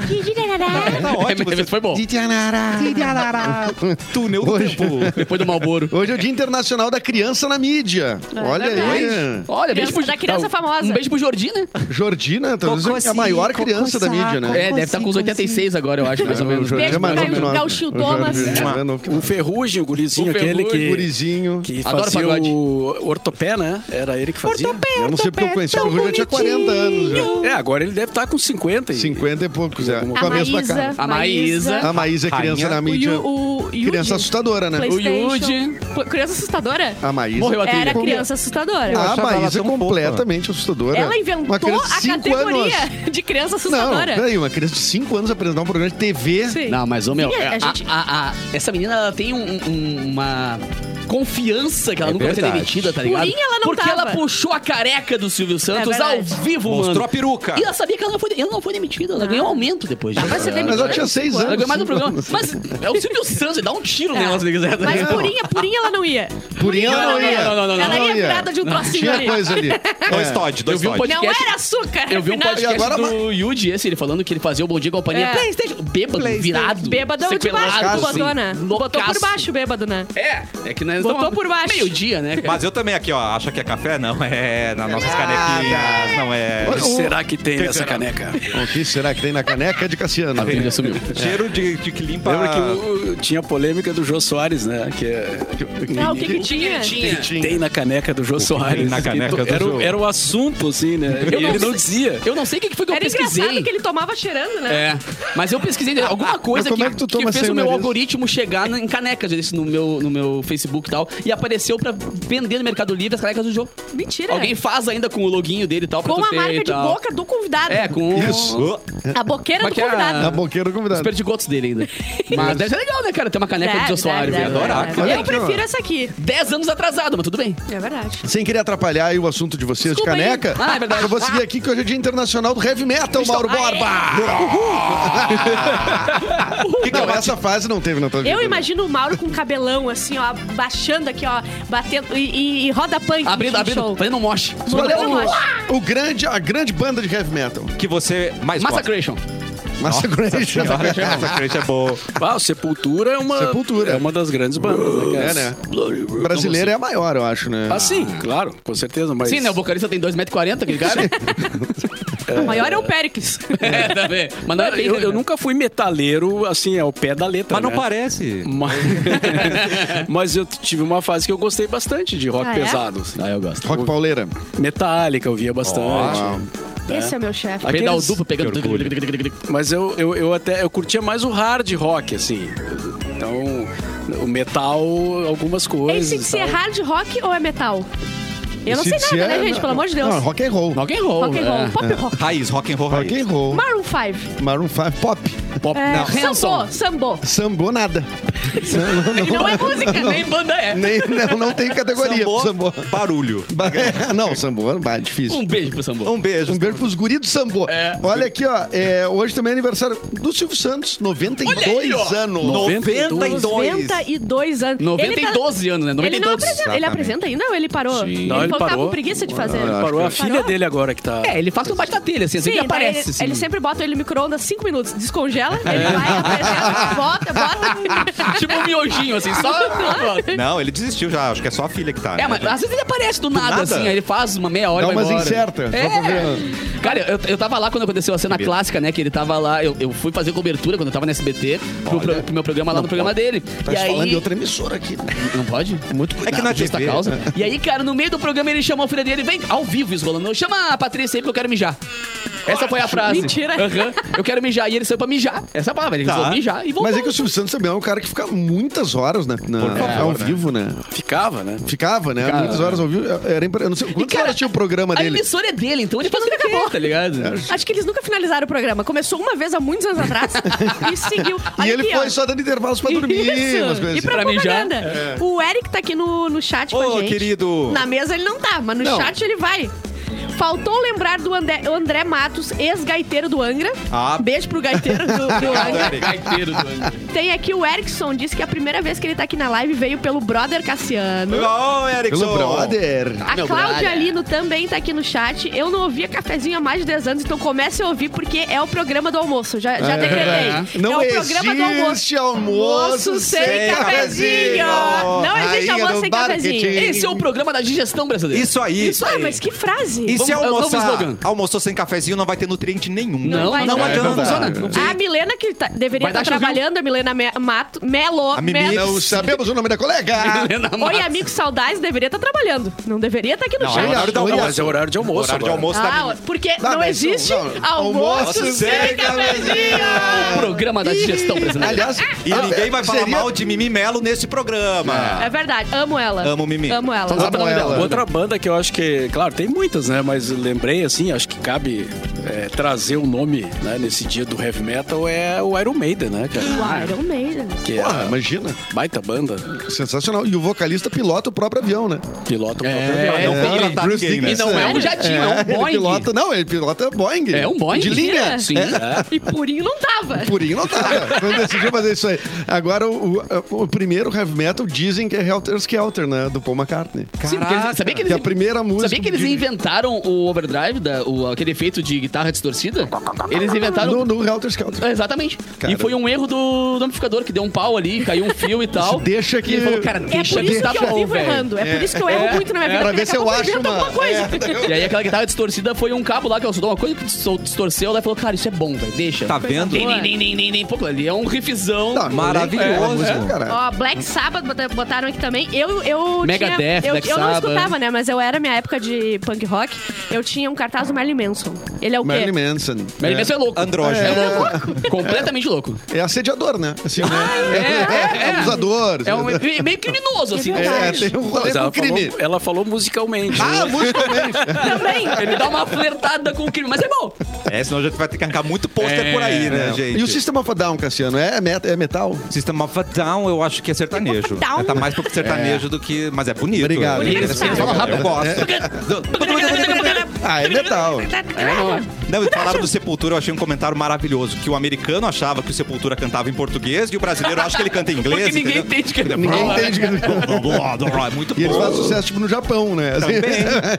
Speaker 1: Tá ótimo.
Speaker 3: Mas
Speaker 1: Você...
Speaker 3: foi bom.
Speaker 1: Túnel do
Speaker 2: Hoje-
Speaker 1: tempo.
Speaker 3: Depois do Malboro.
Speaker 2: Hoje é o Dia Internacional da Criança na Mídia.
Speaker 4: É
Speaker 2: Olha aí.
Speaker 3: Olha, beijo pro
Speaker 4: Da criança
Speaker 3: tá,
Speaker 4: famosa.
Speaker 3: Um beijo pro Jordi, né?
Speaker 2: Jordina, talvez
Speaker 1: Cocô
Speaker 2: é a maior criança da mídia, né?
Speaker 3: É, deve estar com uns 86 agora, eu acho, mais ou menos.
Speaker 2: Jordi
Speaker 4: Beijo
Speaker 2: é mais
Speaker 4: pro. Gauchil Thomas.
Speaker 2: Jordi é
Speaker 5: O
Speaker 2: nós.
Speaker 5: Ferrugem, o gurizinho
Speaker 3: O
Speaker 5: aquele
Speaker 3: Ferrugem.
Speaker 5: que,
Speaker 2: Gurizinho.
Speaker 5: que fazia o ortopé, né? Era ele que fazia.
Speaker 2: Eu não sei porque eu conheci o Ferrugem, eu tinha 40 anos já.
Speaker 5: É, agora ele deve estar com 50. e-
Speaker 2: 50 e poucos, é. Com
Speaker 4: A
Speaker 2: a mesma
Speaker 4: Maísa.
Speaker 2: cara.
Speaker 3: A Maísa.
Speaker 2: A Maísa é criança
Speaker 1: Rainha.
Speaker 2: na
Speaker 4: O,
Speaker 2: mídia.
Speaker 4: O Yuji.
Speaker 2: Criança assustadora, né?
Speaker 3: O Yuji.
Speaker 4: Pô, Criança assustadora?
Speaker 2: A Maísa.
Speaker 3: Morreu a trilha.
Speaker 4: Era criança assustadora.
Speaker 2: A Maísa é completamente assustadora.
Speaker 4: Ela inventou a categoria
Speaker 2: anos.
Speaker 4: de criança
Speaker 2: Não,
Speaker 4: assustadora.
Speaker 2: peraí, uma criança de 5 anos apresentar um programa de TV.
Speaker 4: Sim.
Speaker 3: Não, mas, ô meu,
Speaker 4: Sim, a
Speaker 3: a- a- essa menina ela tem um- um- uma confiança que ela
Speaker 1: É
Speaker 3: nunca vai ser
Speaker 1: verdade.
Speaker 3: demitida, tá ligado?
Speaker 4: Purinha ela não
Speaker 3: Porque
Speaker 4: tava.
Speaker 3: ela puxou a careca do Silvio Santos ao
Speaker 4: verdade.
Speaker 3: vivo,
Speaker 1: Mostrou
Speaker 3: mano.
Speaker 1: a peruca.
Speaker 3: E ela sabia que ela não foi, ela não foi demitida, ela ganhou aumento depois disso.
Speaker 4: Vai ser
Speaker 2: Mas
Speaker 4: demitida.
Speaker 2: ela tinha 6
Speaker 3: Ela
Speaker 2: anos.
Speaker 3: ganhou mais um programa. Mas é o Silvio Santos, ele dá um tiro
Speaker 4: É.
Speaker 3: nela se ele quiser. tá
Speaker 4: Mas purinha, purinha ela não ia.
Speaker 2: Purinha ela não ia.
Speaker 3: Não, não, não, não,
Speaker 4: Ela
Speaker 2: não
Speaker 4: ia virada de um trocinho
Speaker 2: Tinha
Speaker 4: ali.
Speaker 2: coisa ali.
Speaker 1: Dois
Speaker 2: É.
Speaker 1: Todd, dois Todd.
Speaker 4: Não era açúcar.
Speaker 3: Eu vi um podcast
Speaker 2: agora
Speaker 3: do Yuji, esse, ele falando que ele fazia o Bom Dia Companhia.
Speaker 4: É.
Speaker 3: Playstation, bêbado, virado.
Speaker 4: Bêbado de baixo,
Speaker 3: assim,
Speaker 4: botou, né? Botou por baixo, bêbado, né?
Speaker 3: É, é que nós
Speaker 4: Botou por baixo.
Speaker 3: Meio-dia, né? cara?
Speaker 1: Mas eu também aqui, ó. Acha que é café? Não é. Nas nossas
Speaker 2: Ah,
Speaker 1: canequinhas. Não é.
Speaker 5: O que será que tem
Speaker 1: Que
Speaker 5: nessa
Speaker 1: será?
Speaker 5: caneca?
Speaker 2: O que será que tem na caneca de Cassiano?
Speaker 3: A trilha sumiu.
Speaker 1: Cheiro de, de que limpa.
Speaker 5: Lembra que o- tinha a polêmica do Jô Soares, né? Que é,
Speaker 4: Ah, o que que tinha?
Speaker 5: tem na caneca do Jô Soares.
Speaker 1: na caneca
Speaker 5: Que
Speaker 1: do
Speaker 5: era, o-
Speaker 1: Jô?
Speaker 5: era o assunto, assim, né?
Speaker 3: Eu
Speaker 5: e
Speaker 3: não
Speaker 5: ele não dizia.
Speaker 3: Eu não sei o que que foi que eu
Speaker 4: Era
Speaker 3: pesquisei.
Speaker 4: engraçado que ele tomava cheirando, né?
Speaker 3: É, mas eu pesquisei alguma coisa que,
Speaker 2: é que
Speaker 3: que fez o meu algoritmo chegar em canecas desse no meu, no meu Facebook tal. E apareceu pra vender no Mercado Livre as canecas do jogo.
Speaker 4: Mentira.
Speaker 3: Alguém faz ainda com o loginho dele e tal, pra
Speaker 4: Com
Speaker 3: tu
Speaker 4: a
Speaker 3: ter
Speaker 4: marca
Speaker 3: e
Speaker 4: de
Speaker 3: tal.
Speaker 4: boca do convidado.
Speaker 3: É, com
Speaker 2: Isso.
Speaker 4: A boqueira
Speaker 3: Como é
Speaker 4: do
Speaker 3: que é?
Speaker 4: convidado.
Speaker 2: Na boqueira do
Speaker 3: os
Speaker 2: convidado.
Speaker 3: perdigotos dele ainda. Mas deve ser legal, né, cara? Ter uma caneca
Speaker 4: Deve,
Speaker 3: do Jô Soares.
Speaker 4: deve,
Speaker 3: Eu ia
Speaker 4: deve,
Speaker 3: adorar.
Speaker 4: deve.
Speaker 2: Olha
Speaker 4: Eu
Speaker 2: aqui, ó.
Speaker 4: prefiro essa aqui.
Speaker 3: 10 anos atrasado, mas tudo bem.
Speaker 4: É verdade.
Speaker 2: Sem querer atrapalhar aí o assunto de vocês
Speaker 4: Desculpa
Speaker 2: de
Speaker 4: aí.
Speaker 2: caneca,
Speaker 3: Ah, é verdade.
Speaker 2: eu vou seguir aqui que hoje é Dia Internacional do Heavy Metal, Mauro
Speaker 4: Ah, é?
Speaker 2: Borba. Que é essa fase não teve na tua vida?
Speaker 4: Eu
Speaker 2: né?
Speaker 4: imagino o Mauro com cabelão, assim, ó, aqui, ó, batendo e, e, e roda punk.
Speaker 3: Abrindo, abrindo,
Speaker 4: show.
Speaker 3: fazendo um mosh.
Speaker 2: O, o grande, a grande banda de heavy metal?
Speaker 1: Que você mais gosta.
Speaker 3: Massacration.
Speaker 2: Massacration.
Speaker 1: Massacration é boa.
Speaker 5: Ah, Sepultura é uma,
Speaker 2: Sepultura.
Speaker 5: é uma das grandes bandas, né?
Speaker 2: É, né? Brasileira é a maior, eu acho, né?
Speaker 5: Ah, sim, claro, com certeza, mas...
Speaker 3: Sim, né? O vocalista tem 2,40m, aquele cara.
Speaker 4: O maior é o Péricles.
Speaker 3: é, também. Mas não é bem,
Speaker 5: Eu,
Speaker 3: né,
Speaker 5: eu nunca fui metaleiro, assim, ao pé da letra,
Speaker 1: Mas não
Speaker 5: né?
Speaker 1: parece.
Speaker 5: Mas... Mas eu tive uma fase que eu gostei bastante de rock
Speaker 4: Ah, é?
Speaker 5: pesado. assim.
Speaker 3: Ah, eu gosto.
Speaker 2: Rock pauleira.
Speaker 5: Metallica eu via bastante.
Speaker 4: Esse é meu chefe.
Speaker 5: Aqueles-
Speaker 3: Pedal duplo pegando.
Speaker 5: Mas eu, eu, eu até eu curtia mais o hard rock, assim. Então, o metal, algumas coisas.
Speaker 4: Esse
Speaker 5: e
Speaker 4: se é
Speaker 5: tal.
Speaker 4: hard rock ou é metal? Eu não sei
Speaker 2: Se- se
Speaker 4: nada,
Speaker 2: é-
Speaker 4: né, gente? Pelo amor de Deus.
Speaker 2: Não, rock and roll.
Speaker 3: Rock and roll.
Speaker 4: rock and roll,
Speaker 3: é.
Speaker 4: pop rock.
Speaker 1: Raiz, rock and roll raiz.
Speaker 2: Rock and roll.
Speaker 4: Maroon 5.
Speaker 2: Maroon 5, pop.
Speaker 3: Pop.
Speaker 4: É,
Speaker 3: Não, Hanson.
Speaker 4: Sambo, sambo.
Speaker 2: Sambo, nada.
Speaker 4: Não é música,
Speaker 3: Nem banda é.
Speaker 2: Nem, não, não tem categoria.
Speaker 1: Sambô,
Speaker 2: Sambo.
Speaker 1: barulho.
Speaker 2: É, não, Sambo, é difícil.
Speaker 3: Um beijo pro Sambo.
Speaker 1: Um beijo.
Speaker 2: Um beijo pros guris do Sambo.
Speaker 3: É.
Speaker 2: Olha aqui, ó. é, hoje também é aniversário do Silvio Santos, 92
Speaker 3: Olha aí, ó.
Speaker 2: anos.
Speaker 1: 92.
Speaker 4: 92 anos.
Speaker 3: 90
Speaker 4: Ele
Speaker 3: e
Speaker 4: tá-
Speaker 3: 12 anos, né? 90
Speaker 4: Ele não
Speaker 3: 12.
Speaker 4: apresenta, ele
Speaker 1: Exatamente.
Speaker 4: apresenta ainda ou ele parou?
Speaker 3: Sim.
Speaker 5: Não, ele
Speaker 4: tava
Speaker 5: parou.
Speaker 4: com preguiça de fazer.
Speaker 5: Parou a filha
Speaker 4: Parou?
Speaker 5: dele agora que tá.
Speaker 3: É, ele faz um bate na telha, assim, assim
Speaker 4: Sim,
Speaker 3: que
Speaker 4: daí
Speaker 3: aparece.
Speaker 4: ele,
Speaker 3: assim.
Speaker 4: ele sempre bota ele no micro-ondas 5 minutos, descongela,
Speaker 3: É.
Speaker 4: ele vai, apresenta, bota, bota.
Speaker 3: Tipo um miojinho, assim, só.
Speaker 1: Não, ele desistiu já. Acho que é só a filha que tá.
Speaker 3: É,
Speaker 1: né?
Speaker 3: mas às vezes ele aparece do nada,
Speaker 1: nada?
Speaker 3: assim, aí ele faz uma meia hora e vai
Speaker 2: umas
Speaker 3: embora.
Speaker 2: pra ver.
Speaker 3: Cara, eu, eu tava lá quando aconteceu a cena clássica, né? Que ele tava lá, eu, eu fui fazer cobertura quando eu tava no SBT pro, pro- pro meu programa lá no programa dele.
Speaker 2: Tá
Speaker 3: e aí...
Speaker 2: falando de outra emissora aqui.
Speaker 3: Não pode?
Speaker 2: Muito
Speaker 1: É que na
Speaker 3: Justa
Speaker 1: TV,
Speaker 3: causa.
Speaker 1: né?
Speaker 3: E aí, cara, no meio do programa ele chamou a filha dele, vem ao vivo, isso rolando. Chama a Patrícia aí porque eu quero mijar. Essa foi a frase.
Speaker 4: Mentira.
Speaker 3: Aham. Eu quero mijar. E ele saiu pra mijar. Essa é a palavra. Ele
Speaker 1: Tá.
Speaker 3: falou mijar e voltou.
Speaker 2: Mas é que o Silvio Santos também é um cara que fica muitas horas na, na-
Speaker 1: favor,
Speaker 2: ao
Speaker 1: né?
Speaker 2: vivo, né?
Speaker 5: Ficava, né?
Speaker 2: Ficava, né? Muitas horas ao vivo. Era impre- Eu não sei quantas
Speaker 3: cara,
Speaker 2: horas tinha o programa
Speaker 3: A
Speaker 2: dele.
Speaker 3: emissora é dele, então ele faz o que ele quer, tá ligado?
Speaker 4: Acho que eles nunca finalizaram o programa. Começou uma vez há muitos anos atrás e seguiu.
Speaker 2: E
Speaker 4: Olha
Speaker 2: ele
Speaker 4: aqui,
Speaker 2: foi
Speaker 4: ó.
Speaker 2: só dando intervalos pra dormir,
Speaker 4: Isso.
Speaker 2: umas coisas
Speaker 4: E
Speaker 2: assim.
Speaker 4: pra,
Speaker 3: Pra mijar.
Speaker 4: propaganda. O Eric tá aqui no, no chat com
Speaker 1: Ô,
Speaker 4: a gente.
Speaker 1: querido.
Speaker 4: Na mesa ele não tá, mas no
Speaker 2: Não.
Speaker 4: chat ele vai. Faltou lembrar do André, André Matos, ex-gaiteiro do Angra.
Speaker 1: Ah.
Speaker 4: Beijo pro gaiteiro do, do Angra.
Speaker 3: Gaiteiro do
Speaker 4: Tem aqui o Erickson, disse que a primeira vez que ele tá aqui na live veio pelo brother Cassiano.
Speaker 1: Ô, Erickson.
Speaker 2: Pelo brother.
Speaker 4: A
Speaker 3: Meu
Speaker 4: Cláudia
Speaker 3: brother.
Speaker 4: Lino também tá aqui no chat. Eu não ouvia cafezinho há mais de 10 anos, então comece a ouvir porque é o programa do almoço. Já, já decretei.
Speaker 2: Não
Speaker 4: é o programa do almoço.
Speaker 2: existe almoço sem
Speaker 1: sem
Speaker 2: cafezinho.
Speaker 4: Não existe
Speaker 2: Rainha
Speaker 4: almoço sem
Speaker 2: marketing.
Speaker 4: cafezinho.
Speaker 3: Esse é o programa da digestão brasileira.
Speaker 1: Isso aí.
Speaker 3: Isso
Speaker 4: Ah,
Speaker 3: aí.
Speaker 4: mas que frase.
Speaker 1: E se
Speaker 3: é
Speaker 1: almoçar,
Speaker 3: slogan.
Speaker 1: almoçou sem cafezinho, não vai ter nutriente nenhum.
Speaker 3: Não, não,
Speaker 4: dar.
Speaker 3: adianta.
Speaker 2: É
Speaker 3: Não funciona. Não.
Speaker 4: A Milena, que tá- deveria estar trabalhando, a Milena Me- Mato, Melo.
Speaker 1: A Mimi
Speaker 4: Me-
Speaker 2: Não sabemos o nome da colega.
Speaker 4: Oi, amigo saudades, deveria estar trabalhando. Não deveria estar aqui no
Speaker 1: Não, é
Speaker 4: chat.
Speaker 1: horário do
Speaker 2: Oi,
Speaker 1: almoço.
Speaker 5: Mas é horário de almoço
Speaker 1: Horário de almoço
Speaker 4: Ah, porque
Speaker 2: Não,
Speaker 4: não, existe
Speaker 2: não, não.
Speaker 4: almoço, sem cafezinho.
Speaker 3: O programa da digestão brasileira.
Speaker 2: Aliás,
Speaker 1: E
Speaker 2: ah,
Speaker 1: ninguém vai falar mal de Mimi Melo nesse programa.
Speaker 4: É verdade, amo ela.
Speaker 1: Amo Mimi.
Speaker 4: Amo ela.
Speaker 3: Então?
Speaker 5: Outra banda que eu acho que, claro, tem muitas, né? Mas lembrei, assim, acho que cabe é, trazer o nome né, nesse dia do heavy metal é o Iron Maiden, né, cara?
Speaker 4: O Iron Maiden.
Speaker 5: Que é
Speaker 2: Porra, imagina.
Speaker 5: baita banda,
Speaker 2: Sensacional. E o vocalista pilota o próprio avião, né?
Speaker 5: pilota o
Speaker 3: É,
Speaker 5: próprio avião.
Speaker 3: é um
Speaker 1: tem que matar
Speaker 2: Bruce
Speaker 1: ninguém, né?
Speaker 3: E não é um jatinho, é um
Speaker 2: Ele
Speaker 3: Boeing.
Speaker 2: pilota, não, ele pilota Boeing.
Speaker 3: É um Boeing.
Speaker 2: De linha.
Speaker 3: Sim.
Speaker 4: E purinho não tava.
Speaker 2: Purinho não tava. Quando decidiu fazer isso aí. Agora, o, o- o primeiro heavy metal dizem que é Helter Skelter, né? Do Paul McCartney.
Speaker 3: Sim, porque eles, sabia que
Speaker 2: Que
Speaker 3: eles,
Speaker 2: é a primeira música.
Speaker 3: sabia que eles
Speaker 2: de-
Speaker 3: inventaram o overdrive, da, o, aquele efeito de guitarra distorcida? Eles inventaram.
Speaker 2: No, no Helter Skelter.
Speaker 3: É, Exatamente.
Speaker 2: Cara.
Speaker 3: E foi um erro do, do amplificador, que deu um pau ali, caiu um fio e tal.
Speaker 2: Deixa que-
Speaker 3: E ele falou, cara,
Speaker 4: É
Speaker 3: deixa
Speaker 4: por isso
Speaker 3: dar
Speaker 4: que eu vivo errando. É por isso que eu erro muito na minha vida.
Speaker 2: Pra ver se eu acho uma-
Speaker 4: alguma coisa.
Speaker 3: E aí aquela guitarra distorcida foi um cabo lá que ela soltou uma coisa que dis- distorceu lá e falou, cara, isso é bom, velho, deixa.
Speaker 1: Tá vendo?
Speaker 3: Nem, nem, nem, nem, nem, nem. Pô, ali é um riffzão.
Speaker 2: Não,
Speaker 1: Maravilhoso.
Speaker 2: é.
Speaker 4: Ó, Black Sabbath bota- botaram aqui também. Eu, eu
Speaker 3: Megadeth,
Speaker 4: tinha, eu,
Speaker 3: Black
Speaker 4: eu não
Speaker 3: Sabbath.
Speaker 4: escutava, né? Mas eu era minha época de punk rock. Eu tinha um cartaz do Marilyn Manson. Ele é o quê?
Speaker 2: Marilyn Manson.
Speaker 3: Mas ele é louco.
Speaker 1: Andrógeno.
Speaker 3: É louco. Completamente louco.
Speaker 2: É assediador, né? Assim, né?
Speaker 3: é, é.
Speaker 2: Abusador.
Speaker 3: É um, meio criminoso, assim.
Speaker 4: É
Speaker 2: É, tem um rolê com
Speaker 5: ela,
Speaker 2: crime.
Speaker 5: falou, ela falou musicalmente.
Speaker 2: Ah,
Speaker 5: né?
Speaker 2: musicalmente.
Speaker 4: Também.
Speaker 3: Ele dá uma flertada com o crime, mas é bom.
Speaker 1: É, senão a gente vai ter que arrancar muito pôster
Speaker 3: É,
Speaker 1: por aí, né,
Speaker 2: É.
Speaker 1: gente?
Speaker 2: E o System of a Down, Cassiano, é, met- é metal?
Speaker 1: System of a Down, eu acho que é sertanejo.
Speaker 4: Down.
Speaker 1: É, tá mais pro sertanejo do que... Mas é bonito.
Speaker 2: Obrigado.
Speaker 1: É, falam rápido, eu gosto.
Speaker 2: Ah, é metal.
Speaker 3: É, não é.
Speaker 1: Não, falaram do Sepultura, eu achei um comentário maravilhoso. Que o americano achava que o Sepultura cantava em português e o brasileiro acha que ele canta em inglês.
Speaker 3: Porque ninguém
Speaker 1: entendeu?
Speaker 3: entende que ele
Speaker 2: Ninguém
Speaker 3: fala.
Speaker 2: entende que ele...
Speaker 1: É muito
Speaker 2: E eles
Speaker 1: bom.
Speaker 2: fazem sucesso, tipo, no Japão, né? Assim.
Speaker 1: Também.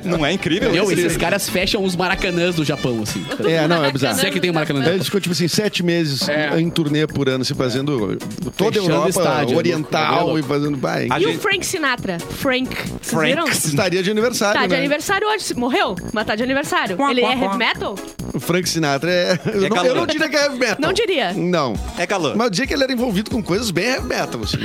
Speaker 1: Não é incrível? Isso?
Speaker 3: esses caras fecham os maracanãs do Japão, assim.
Speaker 2: É, não, é bizarro.
Speaker 3: Você que tem o maracanã.
Speaker 2: Eles ficam, tipo assim, sete meses
Speaker 3: É.
Speaker 2: em turnê por ano, se fazendo toda a Europa
Speaker 3: estádio,
Speaker 2: oriental
Speaker 3: louco,
Speaker 2: e fazendo. Vai,
Speaker 4: E
Speaker 1: gente-
Speaker 4: o Frank Sinatra? Frank. Vocês
Speaker 1: Frank
Speaker 4: viram?
Speaker 2: estaria de aniversário.
Speaker 4: Tá de
Speaker 2: né?
Speaker 4: aniversário hoje. Morreu? Mas tá de aniversário. Ele é heavy metal?
Speaker 2: O Frank Sinatra é. Eu, não, eu não diria que é heavy metal.
Speaker 4: Não diria.
Speaker 2: Não.
Speaker 1: É galã.
Speaker 2: Mas eu diria que ele era envolvido com coisas bem heavy metal, assim.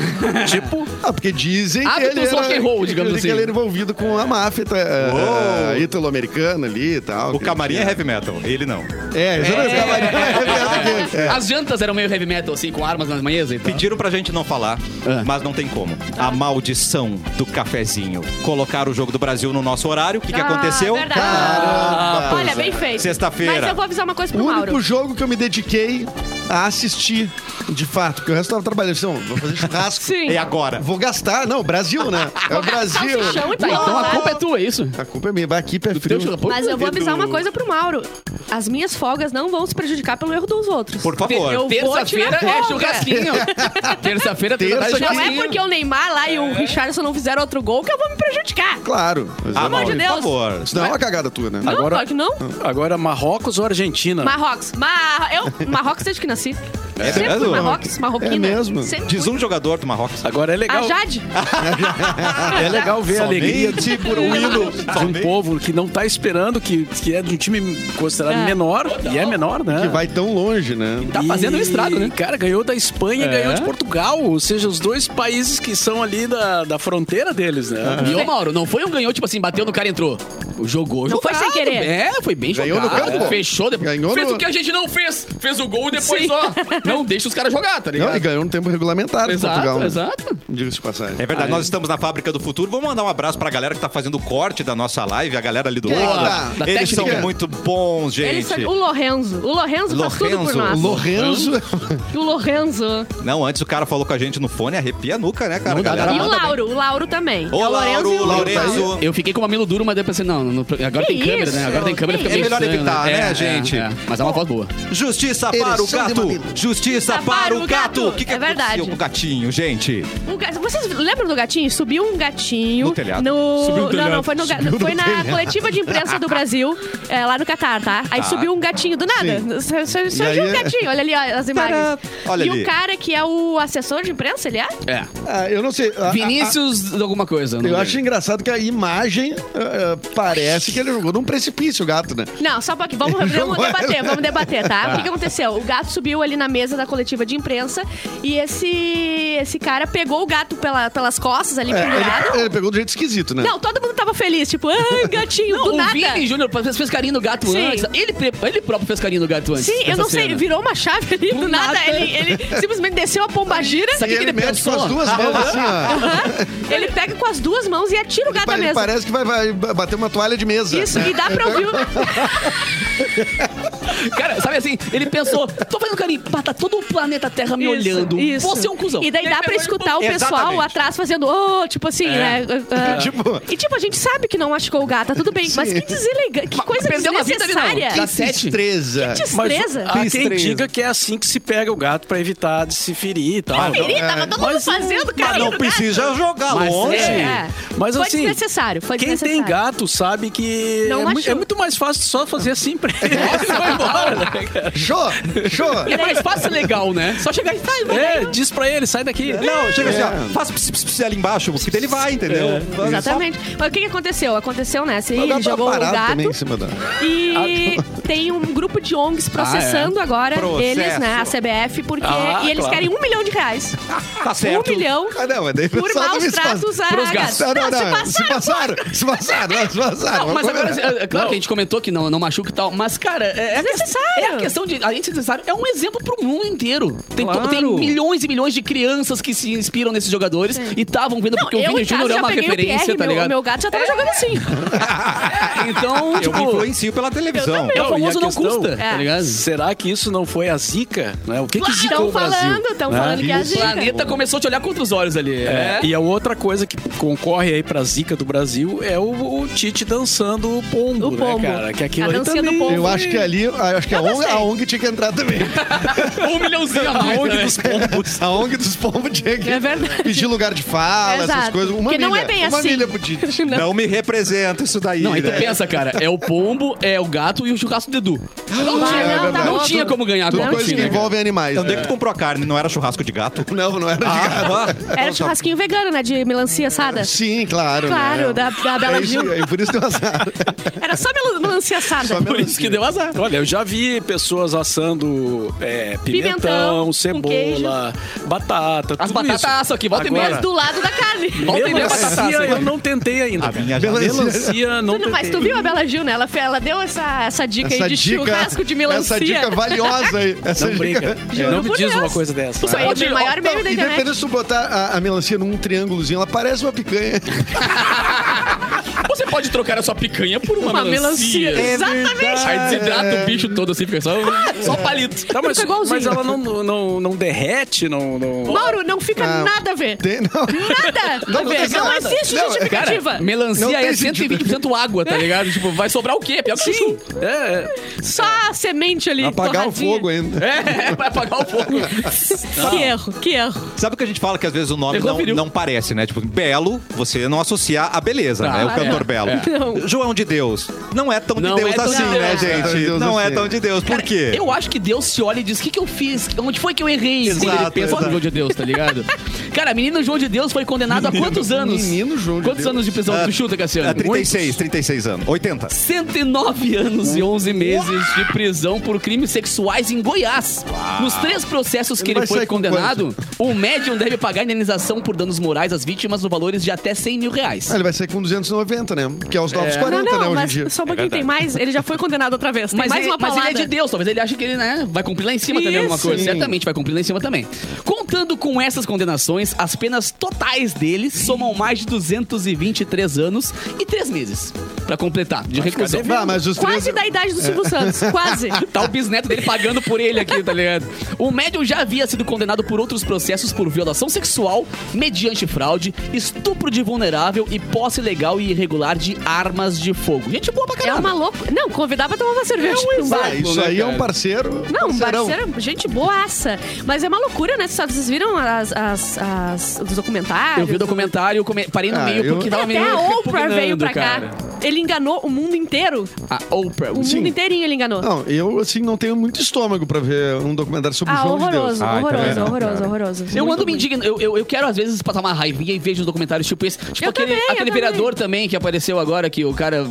Speaker 2: tipo. Ah, porque dizem que
Speaker 3: Hábitos
Speaker 2: ele era.
Speaker 3: rock and roll, digamos
Speaker 2: dizem
Speaker 3: assim.
Speaker 2: que ele era envolvido com a máfia eh, italo-americana ali e tal.
Speaker 1: O camarim é heavy metal, ele não.
Speaker 2: É, exatamente. O camarim é heavy metal. É.
Speaker 3: As jantas eram meio heavy metal, assim, com armas nas manhãs e tal.
Speaker 1: Pediram pra gente não falar,
Speaker 3: Ah.
Speaker 1: mas não tem como. A maldição do cafezinho. Colocaram o jogo do Brasil no nosso horário. O que, que
Speaker 4: Ah,
Speaker 1: aconteceu?
Speaker 4: verdade.
Speaker 2: Caramba.
Speaker 4: Olha, bem feito.
Speaker 1: Sexta-feira.
Speaker 4: Mas eu vou avisar uma coisa
Speaker 2: O
Speaker 4: pro
Speaker 2: único
Speaker 4: Mauro.
Speaker 2: jogo que eu me dediquei a assistir, de fato, porque o resto tava trabalhando. "Não, vou fazer churrasco.
Speaker 4: Sim.
Speaker 1: É agora.
Speaker 2: Vou gastar. Não, Brasil, né? É o Brasil.
Speaker 4: salsichão e
Speaker 3: Tá, então a culpa é tua, é isso?
Speaker 2: A culpa é minha. Aqui pé
Speaker 3: Teu
Speaker 2: frio.
Speaker 4: Mas eu vou avisar uma coisa pro Mauro. As minhas folgas não vão se prejudicar pelo erro dos outros.
Speaker 1: Por favor.
Speaker 4: Eu vou
Speaker 3: Terça-feira é churrasquinho. Terça-feira tem
Speaker 2: Terça que-
Speaker 4: Não é
Speaker 3: churrasquinho.
Speaker 4: porque o Neymar lá e o Richardson não fizeram outro gol que eu vou me prejudicar.
Speaker 2: Claro.
Speaker 1: Ah,
Speaker 4: amor de
Speaker 1: por
Speaker 4: Deus.
Speaker 1: favor.
Speaker 2: Isso não é uma cagada tua, né?
Speaker 4: Não,
Speaker 5: Agora-
Speaker 4: claro que não.
Speaker 5: Agora, Marrocos ou Argentina?
Speaker 4: Marrocos. Mar... Eu... Marrocos desde que nasci.
Speaker 1: fácil É
Speaker 4: Sempre? Marrocos, marroquina.
Speaker 2: É mesmo?
Speaker 4: Sempre
Speaker 1: Diz
Speaker 4: fui.
Speaker 1: um jogador do Marrocos.
Speaker 5: Agora é
Speaker 4: A
Speaker 5: legal,
Speaker 4: Jade?
Speaker 5: é legal ver a alegria
Speaker 1: por um hino.
Speaker 5: de um povo que não tá esperando, que, que é de um time considerado
Speaker 4: É.
Speaker 5: menor, e é menor, né?
Speaker 2: Que vai tão longe, né?
Speaker 3: Tá fazendo um estrago, né?
Speaker 5: Cara, ganhou da Espanha e
Speaker 3: É.
Speaker 5: ganhou de Portugal. Ou seja, os dois países que são ali da, da fronteira deles, né?
Speaker 3: E ô, Mauro, não foi um ganhou, tipo assim, bateu no cara e entrou. Jogou,
Speaker 4: Não foi sem querer.
Speaker 3: É, foi bem
Speaker 2: Ganhou
Speaker 3: jogado.
Speaker 2: no campo.
Speaker 3: Fechou depois.
Speaker 2: Ganhou
Speaker 3: fez
Speaker 2: no-
Speaker 3: o que a gente não fez. Fez o gol e depois,
Speaker 4: Sim.
Speaker 3: ó. Não deixa os caras jogar, tá ligado?
Speaker 2: Não, e ganhou no tempo regulamentar em
Speaker 3: Exato,
Speaker 2: Portugal. né?
Speaker 3: exato.
Speaker 2: Diga-se de passagem.
Speaker 1: É verdade,
Speaker 3: Aí.
Speaker 1: nós estamos na Fábrica do Futuro. Vamos mandar um abraço pra galera que tá fazendo o corte da nossa live, a galera ali do lado.
Speaker 2: tá?
Speaker 3: Da
Speaker 1: Eles são
Speaker 3: técnica.
Speaker 1: muito bons,
Speaker 4: Eles
Speaker 1: gente.
Speaker 4: são... O Lorenzo. O Lorenzo faz tudo por
Speaker 1: Lorenzo.
Speaker 4: nós.
Speaker 2: Lorenzo.
Speaker 4: O Lorenzo.
Speaker 1: Não, antes o cara falou com a gente no fone, arrepia a nuca, né, cara?
Speaker 3: Dá,
Speaker 1: galera
Speaker 4: E o
Speaker 3: manda
Speaker 4: Lauro. O Lauro também.
Speaker 1: Ô,
Speaker 4: É o Lorenzo
Speaker 1: Lauro,
Speaker 4: o
Speaker 1: Lourenço.
Speaker 3: Eu fiquei com o mamilo duro, mas depois pensei, não, não- agora
Speaker 4: Que
Speaker 3: tem câmera, né? Agora tem câmera,
Speaker 4: Que
Speaker 3: fica
Speaker 1: É
Speaker 3: meio
Speaker 1: melhor
Speaker 3: estranho,
Speaker 1: evitar,
Speaker 3: É,
Speaker 1: né,
Speaker 3: é,
Speaker 1: gente?
Speaker 3: é. Mas é uma voz boa.
Speaker 1: Justiça para o
Speaker 2: Ereção de
Speaker 1: gato!
Speaker 2: mamilo.
Speaker 1: Justiça para o gato! O que, que
Speaker 4: É verdade.
Speaker 1: aconteceu com o gatinho, gente?
Speaker 4: O ga- Vocês lembram do gatinho? Subiu um gatinho.
Speaker 1: No telhado.
Speaker 4: no-
Speaker 3: Subiu no
Speaker 4: Não,
Speaker 3: telhado.
Speaker 4: não, foi, no ga- foi na coletiva de imprensa do Brasil, é, lá no Catar, tá? Aí
Speaker 1: Tá.
Speaker 4: subiu um gatinho do nada. Só-
Speaker 2: E
Speaker 4: Surgiu
Speaker 2: aí-
Speaker 4: um gatinho, olha ali ó, as imagens.
Speaker 1: Olha
Speaker 4: e
Speaker 1: ali.
Speaker 4: o cara que é o assessor de imprensa, ele é?
Speaker 3: É.
Speaker 2: Ah, eu não sei. A- a-
Speaker 3: Vinícius de alguma coisa. não
Speaker 2: eu
Speaker 3: lembro.
Speaker 2: acho engraçado que a imagem ah, ah, parece que ele jogou num precipício, o gato, né?
Speaker 4: Não, só um pouquinho. Vamos, vamos debater, vamos debater, tá? O que, que aconteceu? O gato subiu ali na mesa da coletiva de imprensa e esse, esse cara pegou o gato pela- pelas costas ali,
Speaker 2: É,
Speaker 4: pendurado.
Speaker 2: ele, ele pegou do jeito esquisito, né?
Speaker 4: Não, todo mundo tava feliz, tipo, ai, gatinho,
Speaker 3: Não,
Speaker 4: do
Speaker 3: o
Speaker 4: nada.
Speaker 3: Vini Júnior fez, fez carinho no gato
Speaker 4: Sim.
Speaker 3: antes. Ele, ele próprio fez carinho no gato antes.
Speaker 4: Sim, eu não sei,
Speaker 3: cena.
Speaker 4: virou uma chave ali do,
Speaker 3: Do
Speaker 4: nada.
Speaker 3: nada.
Speaker 4: Ele, ele simplesmente desceu a pomba gira.
Speaker 3: Sabe
Speaker 2: E
Speaker 3: o que
Speaker 2: ele
Speaker 3: ele
Speaker 2: mete com as duas mãos assim, ó.
Speaker 4: Aham. Ele pega com as duas mãos e atira o gato da mesa.
Speaker 2: Parece que vai, vai bater uma toalha de mesa.
Speaker 4: Isso, e dá pra ouvir. o-
Speaker 3: Cara, sabe assim, ele pensou, tô fazendo carinho, pá, tá todo o planeta Terra me
Speaker 4: Isso,
Speaker 3: olhando.
Speaker 4: isso.
Speaker 3: Você é um cuzão.
Speaker 4: E daí dá pra escutar o pessoal
Speaker 1: Exatamente.
Speaker 4: atrás fazendo, oh, tipo assim, né? ah,
Speaker 2: Tipo-
Speaker 4: E tipo, a gente sabe que não machucou o gato, tá tudo bem. Mas que deselegante, que coisa
Speaker 3: perdeu uma vida
Speaker 4: desnecessária.
Speaker 2: Que destreza.
Speaker 4: Que
Speaker 5: Mas
Speaker 4: destreza.
Speaker 5: há quem diga que é assim que se pega o gato pra evitar de se ferir e tal.
Speaker 4: Feri, tava todo mundo
Speaker 5: Mas-
Speaker 4: fazendo
Speaker 1: Mas
Speaker 4: carinho
Speaker 1: não precisa
Speaker 4: gato.
Speaker 1: jogar
Speaker 3: Mas
Speaker 1: longe.
Speaker 4: É.
Speaker 5: Mas
Speaker 4: foi
Speaker 5: assim,
Speaker 4: desnecessário, foi
Speaker 5: Quem tem
Speaker 4: desnecessário.
Speaker 5: gato sabe que
Speaker 4: Não
Speaker 5: é, é muito mais fácil só fazer assim pra ele. Ele vai embora, né, cara?
Speaker 2: Show! Show!
Speaker 3: É mais fácil e legal, né? Só chegar e sai, vai.
Speaker 5: É, diz pra ele, sai daqui.
Speaker 1: Não, chega assim,
Speaker 2: É.
Speaker 1: ó. Faz ps, ps, ps ali embaixo, porque daí ele vai, entendeu? Faz
Speaker 4: Exatamente. Mas o que, que aconteceu? Aconteceu, né? Assim,
Speaker 2: O
Speaker 4: ele
Speaker 2: tá
Speaker 4: jogou o gato
Speaker 2: também em cima da...
Speaker 4: e tem um grupo de ONGs processando agora
Speaker 1: Processo.
Speaker 4: eles, né? A CBF, porque.
Speaker 5: Ah,
Speaker 4: e eles
Speaker 5: claro.
Speaker 4: querem um milhão de reais.
Speaker 1: Tá certo.
Speaker 4: Um milhão
Speaker 2: Ah, não, mas daí
Speaker 4: por
Speaker 2: só
Speaker 4: maus
Speaker 2: me faz-
Speaker 4: tratos a
Speaker 3: pros gatos.
Speaker 4: gatos.
Speaker 2: Não, não,
Speaker 4: se
Speaker 2: não. Se passaram, se passaram, não, se passaram.
Speaker 3: Não, mas
Speaker 2: Vamos
Speaker 3: agora,
Speaker 2: combinar.
Speaker 3: é, é claro que a gente comentou que não, não machuca e tal, mas, cara, é, é, a,
Speaker 4: Desnecessário.
Speaker 3: é a questão de. De ser necessário, é um exemplo pro mundo inteiro. Tem,
Speaker 1: Claro.
Speaker 3: tem milhões e milhões de crianças que se inspiram nesses jogadores e estavam vendo porque o
Speaker 4: eu,
Speaker 3: Vini Júnior é uma
Speaker 4: o
Speaker 3: referência,
Speaker 4: Pierre,
Speaker 3: tá
Speaker 4: meu,
Speaker 3: ligado?
Speaker 4: meu gato já tava jogando assim.
Speaker 3: Então,
Speaker 1: Eu
Speaker 3: tipo,
Speaker 1: me influencio pela televisão.
Speaker 3: é o
Speaker 5: Não,
Speaker 3: famoso não
Speaker 5: questão-
Speaker 3: custa, tá
Speaker 4: É.
Speaker 3: ligado?
Speaker 5: Será que isso não foi a zica? Né? O que, que zicou
Speaker 4: Estão
Speaker 5: o Brasil?
Speaker 4: falando, estão
Speaker 5: né?
Speaker 4: falando que é a
Speaker 3: O
Speaker 4: zica.
Speaker 3: planeta começou a te olhar com outros olhos ali.
Speaker 5: É,
Speaker 3: É.
Speaker 5: E a outra coisa que concorre aí pra zica do Brasil é o, o Tite dançando o pombo,
Speaker 4: O pombo.
Speaker 5: né, cara? Que aquilo
Speaker 4: A
Speaker 5: ali também...
Speaker 4: pombo.
Speaker 2: Eu acho que ali, acho que a
Speaker 4: Eu
Speaker 2: ONG, a ONG tinha que entrar também.
Speaker 3: Um milhãozinho a mais.
Speaker 2: ONG
Speaker 3: né?
Speaker 2: dos pombos. A ONG dos pombos tinha que
Speaker 4: É verdade.
Speaker 2: pedir lugar de fala, essas
Speaker 4: Exato.
Speaker 2: coisas. Uma
Speaker 4: Porque não
Speaker 2: milha.
Speaker 4: é bem
Speaker 2: Uma
Speaker 4: assim.
Speaker 2: milha pro Tite.
Speaker 1: Não me representa isso daí.
Speaker 3: Não, aí tu
Speaker 1: né?
Speaker 3: pensa, cara, é o pombo, é o gato e o churrasco do Edu. Não,
Speaker 4: Ah,
Speaker 3: tinha,
Speaker 4: não,
Speaker 3: não,
Speaker 4: tá louco.
Speaker 3: tinha como ganhar
Speaker 2: Tudo coisa que envolvem animais.
Speaker 1: Onde é
Speaker 2: né?
Speaker 1: que tu comprou a carne? Não era churrasco de gato?
Speaker 2: Não, não era de
Speaker 1: Ah,
Speaker 4: Era churrasquinho vegano, né? De melancia assada.
Speaker 2: Sim, claro.
Speaker 4: Claro,
Speaker 2: né?
Speaker 4: da, da Bela
Speaker 2: é isso,
Speaker 4: Gil.
Speaker 2: é por isso que eu azar.
Speaker 4: Era só mel- melancia assada.
Speaker 2: Só
Speaker 3: Por isso que deu azar.
Speaker 5: Olha, eu já vi pessoas assando é, pimentão, cebola, batata,
Speaker 3: As
Speaker 5: tudo
Speaker 3: batatas
Speaker 5: isso.
Speaker 3: assam aqui, volta e meia.
Speaker 5: Agora,
Speaker 4: Do lado da carne.
Speaker 3: Volta e meia batata
Speaker 5: Melancia
Speaker 3: assa.
Speaker 5: eu não tentei ainda.
Speaker 1: A minha
Speaker 5: Melancia não
Speaker 4: não- mas
Speaker 5: tentei.
Speaker 4: tu viu a Bela Gil, né? Ela, ela deu essa, essa dica
Speaker 2: Essa
Speaker 4: aí de
Speaker 2: dica,
Speaker 4: churrasco de melancia.
Speaker 2: essa dica valiosa aí. Essa
Speaker 5: Não brinca.
Speaker 2: dica.
Speaker 4: Juro
Speaker 5: Não me diz
Speaker 4: Deus.
Speaker 5: uma coisa dessa.
Speaker 4: Isso aí é o maior meme da
Speaker 2: e
Speaker 4: internet.
Speaker 2: dependendo se tu botar a, a melancia num triângulozinho, ela parece uma picanha.
Speaker 3: Você pode trocar a sua picanha por uma,
Speaker 4: Uma melancia.
Speaker 3: É
Speaker 4: Exatamente.
Speaker 3: Aí desidrata o bicho todo assim, fica só, só palito.
Speaker 5: Tá, mas, mas ela não, não, não derrete, não. não...
Speaker 4: Mauro, não fica
Speaker 2: Não.
Speaker 4: nada a ver.
Speaker 2: Tem- não.
Speaker 4: Nada
Speaker 2: Não,
Speaker 4: a
Speaker 2: não
Speaker 4: ver. Não,
Speaker 2: nada.
Speaker 4: existe
Speaker 2: Não,
Speaker 4: justificativa.
Speaker 3: Cara, melancia
Speaker 2: Não
Speaker 3: é
Speaker 2: tem sentido.
Speaker 3: 120% água, tá ligado? Tipo, vai sobrar o quê? Pior que chuchu.
Speaker 5: É, é.
Speaker 4: Só a semente ali.
Speaker 2: Apagar o fogo ainda.
Speaker 3: É, vai apagar o fogo.
Speaker 4: Que erro, que erro.
Speaker 1: Sabe o que a gente fala que às vezes o nome não, não parece, né? Tipo, Belo, você não associa a beleza, né? O cantor
Speaker 3: É.
Speaker 1: Belo.
Speaker 3: É.
Speaker 4: Não.
Speaker 1: João de Deus. Não é tão
Speaker 3: Não
Speaker 1: de Deus
Speaker 3: é tão de
Speaker 1: assim,
Speaker 3: Deus.
Speaker 1: né,
Speaker 2: Não é tão de
Speaker 1: gente?
Speaker 2: Deus
Speaker 1: Não é
Speaker 2: assim.
Speaker 1: tão de Deus. Por quê?
Speaker 3: Eu acho que Deus se olha e diz: o que, que eu fiz? Onde foi que eu errei?
Speaker 1: Exato,
Speaker 3: Quando ele pensa
Speaker 1: exato.
Speaker 3: no João de Deus, tá ligado? Cara, menino João de Deus foi condenado a quantos anos?
Speaker 2: Menino João de
Speaker 3: Quantos
Speaker 2: Deus.
Speaker 3: anos de prisão tu chuta, Cassiano?
Speaker 1: É 36, 36 anos. 80.
Speaker 3: 109 anos e 11 meses de prisão por crimes sexuais em Goiás. Nos três processos que
Speaker 2: Ele
Speaker 3: ele, foi condenado, o médium deve pagar indenização por danos morais às vítimas no valores de até 100 mil reais.
Speaker 2: Ah, ele vai sair com 290, né? Que é os novos 40,
Speaker 4: não, não,
Speaker 2: né, hoje em
Speaker 4: mas
Speaker 2: dia.
Speaker 4: só um pouquinho tem mais. Ele já foi condenado outra vez. Tem
Speaker 3: Mas,
Speaker 4: mais
Speaker 3: ele,
Speaker 4: uma
Speaker 3: mas ele é de Deus, talvez ele ache que ele né, vai cumprir lá em cima também alguma coisa.
Speaker 2: Sim.
Speaker 3: Certamente vai cumprir lá em cima também. Contando com essas condenações, as penas totais dele somam mais de 223 anos e 3 meses pra completar de reclusão.
Speaker 2: Ah, mas os três...
Speaker 4: Quase da idade do Silvio Santos. Quase.
Speaker 3: Tá o bisneto dele pagando por ele aqui, tá ligado? O médium já havia sido condenado por outros processos por violação sexual, mediante fraude, estupro de vulnerável e posse legal e irregular de armas de fogo. Gente boa pra
Speaker 4: É
Speaker 3: caramba.
Speaker 4: uma louca. Não, convidava pra tomar uma cerveja. num bar.
Speaker 2: Ah, isso
Speaker 3: né,
Speaker 2: aí é um parceiro.
Speaker 4: Não, um parceiro, gente boaça. Mas é uma loucura, né? Vocês viram as, as, as- os documentários?
Speaker 3: Eu vi o documentário, come- parei no
Speaker 2: Ah,
Speaker 3: meio
Speaker 2: eu-
Speaker 3: porque tava
Speaker 4: Até
Speaker 3: meio
Speaker 4: a Oprah veio pra
Speaker 3: cara.
Speaker 4: cá. Ele enganou o mundo inteiro.
Speaker 3: A Oprah.
Speaker 4: O
Speaker 2: Sim.
Speaker 4: mundo inteirinho ele enganou.
Speaker 2: Não, eu, assim, não tenho muito estômago pra ver um documentário sobre o
Speaker 4: ah,
Speaker 2: João de Deus.
Speaker 4: horroroso,
Speaker 1: Ai,
Speaker 4: horroroso,
Speaker 1: também não,
Speaker 4: horroroso, horroroso.
Speaker 3: Eu ando me indignando. Eu, eu, eu quero, às vezes, passar uma raivinha e vejo uns documentários tipo esse. Tipo
Speaker 4: Eu
Speaker 3: aquele,
Speaker 4: também,
Speaker 3: aquele
Speaker 4: também.
Speaker 3: vereador também que apareceu agora, que o cara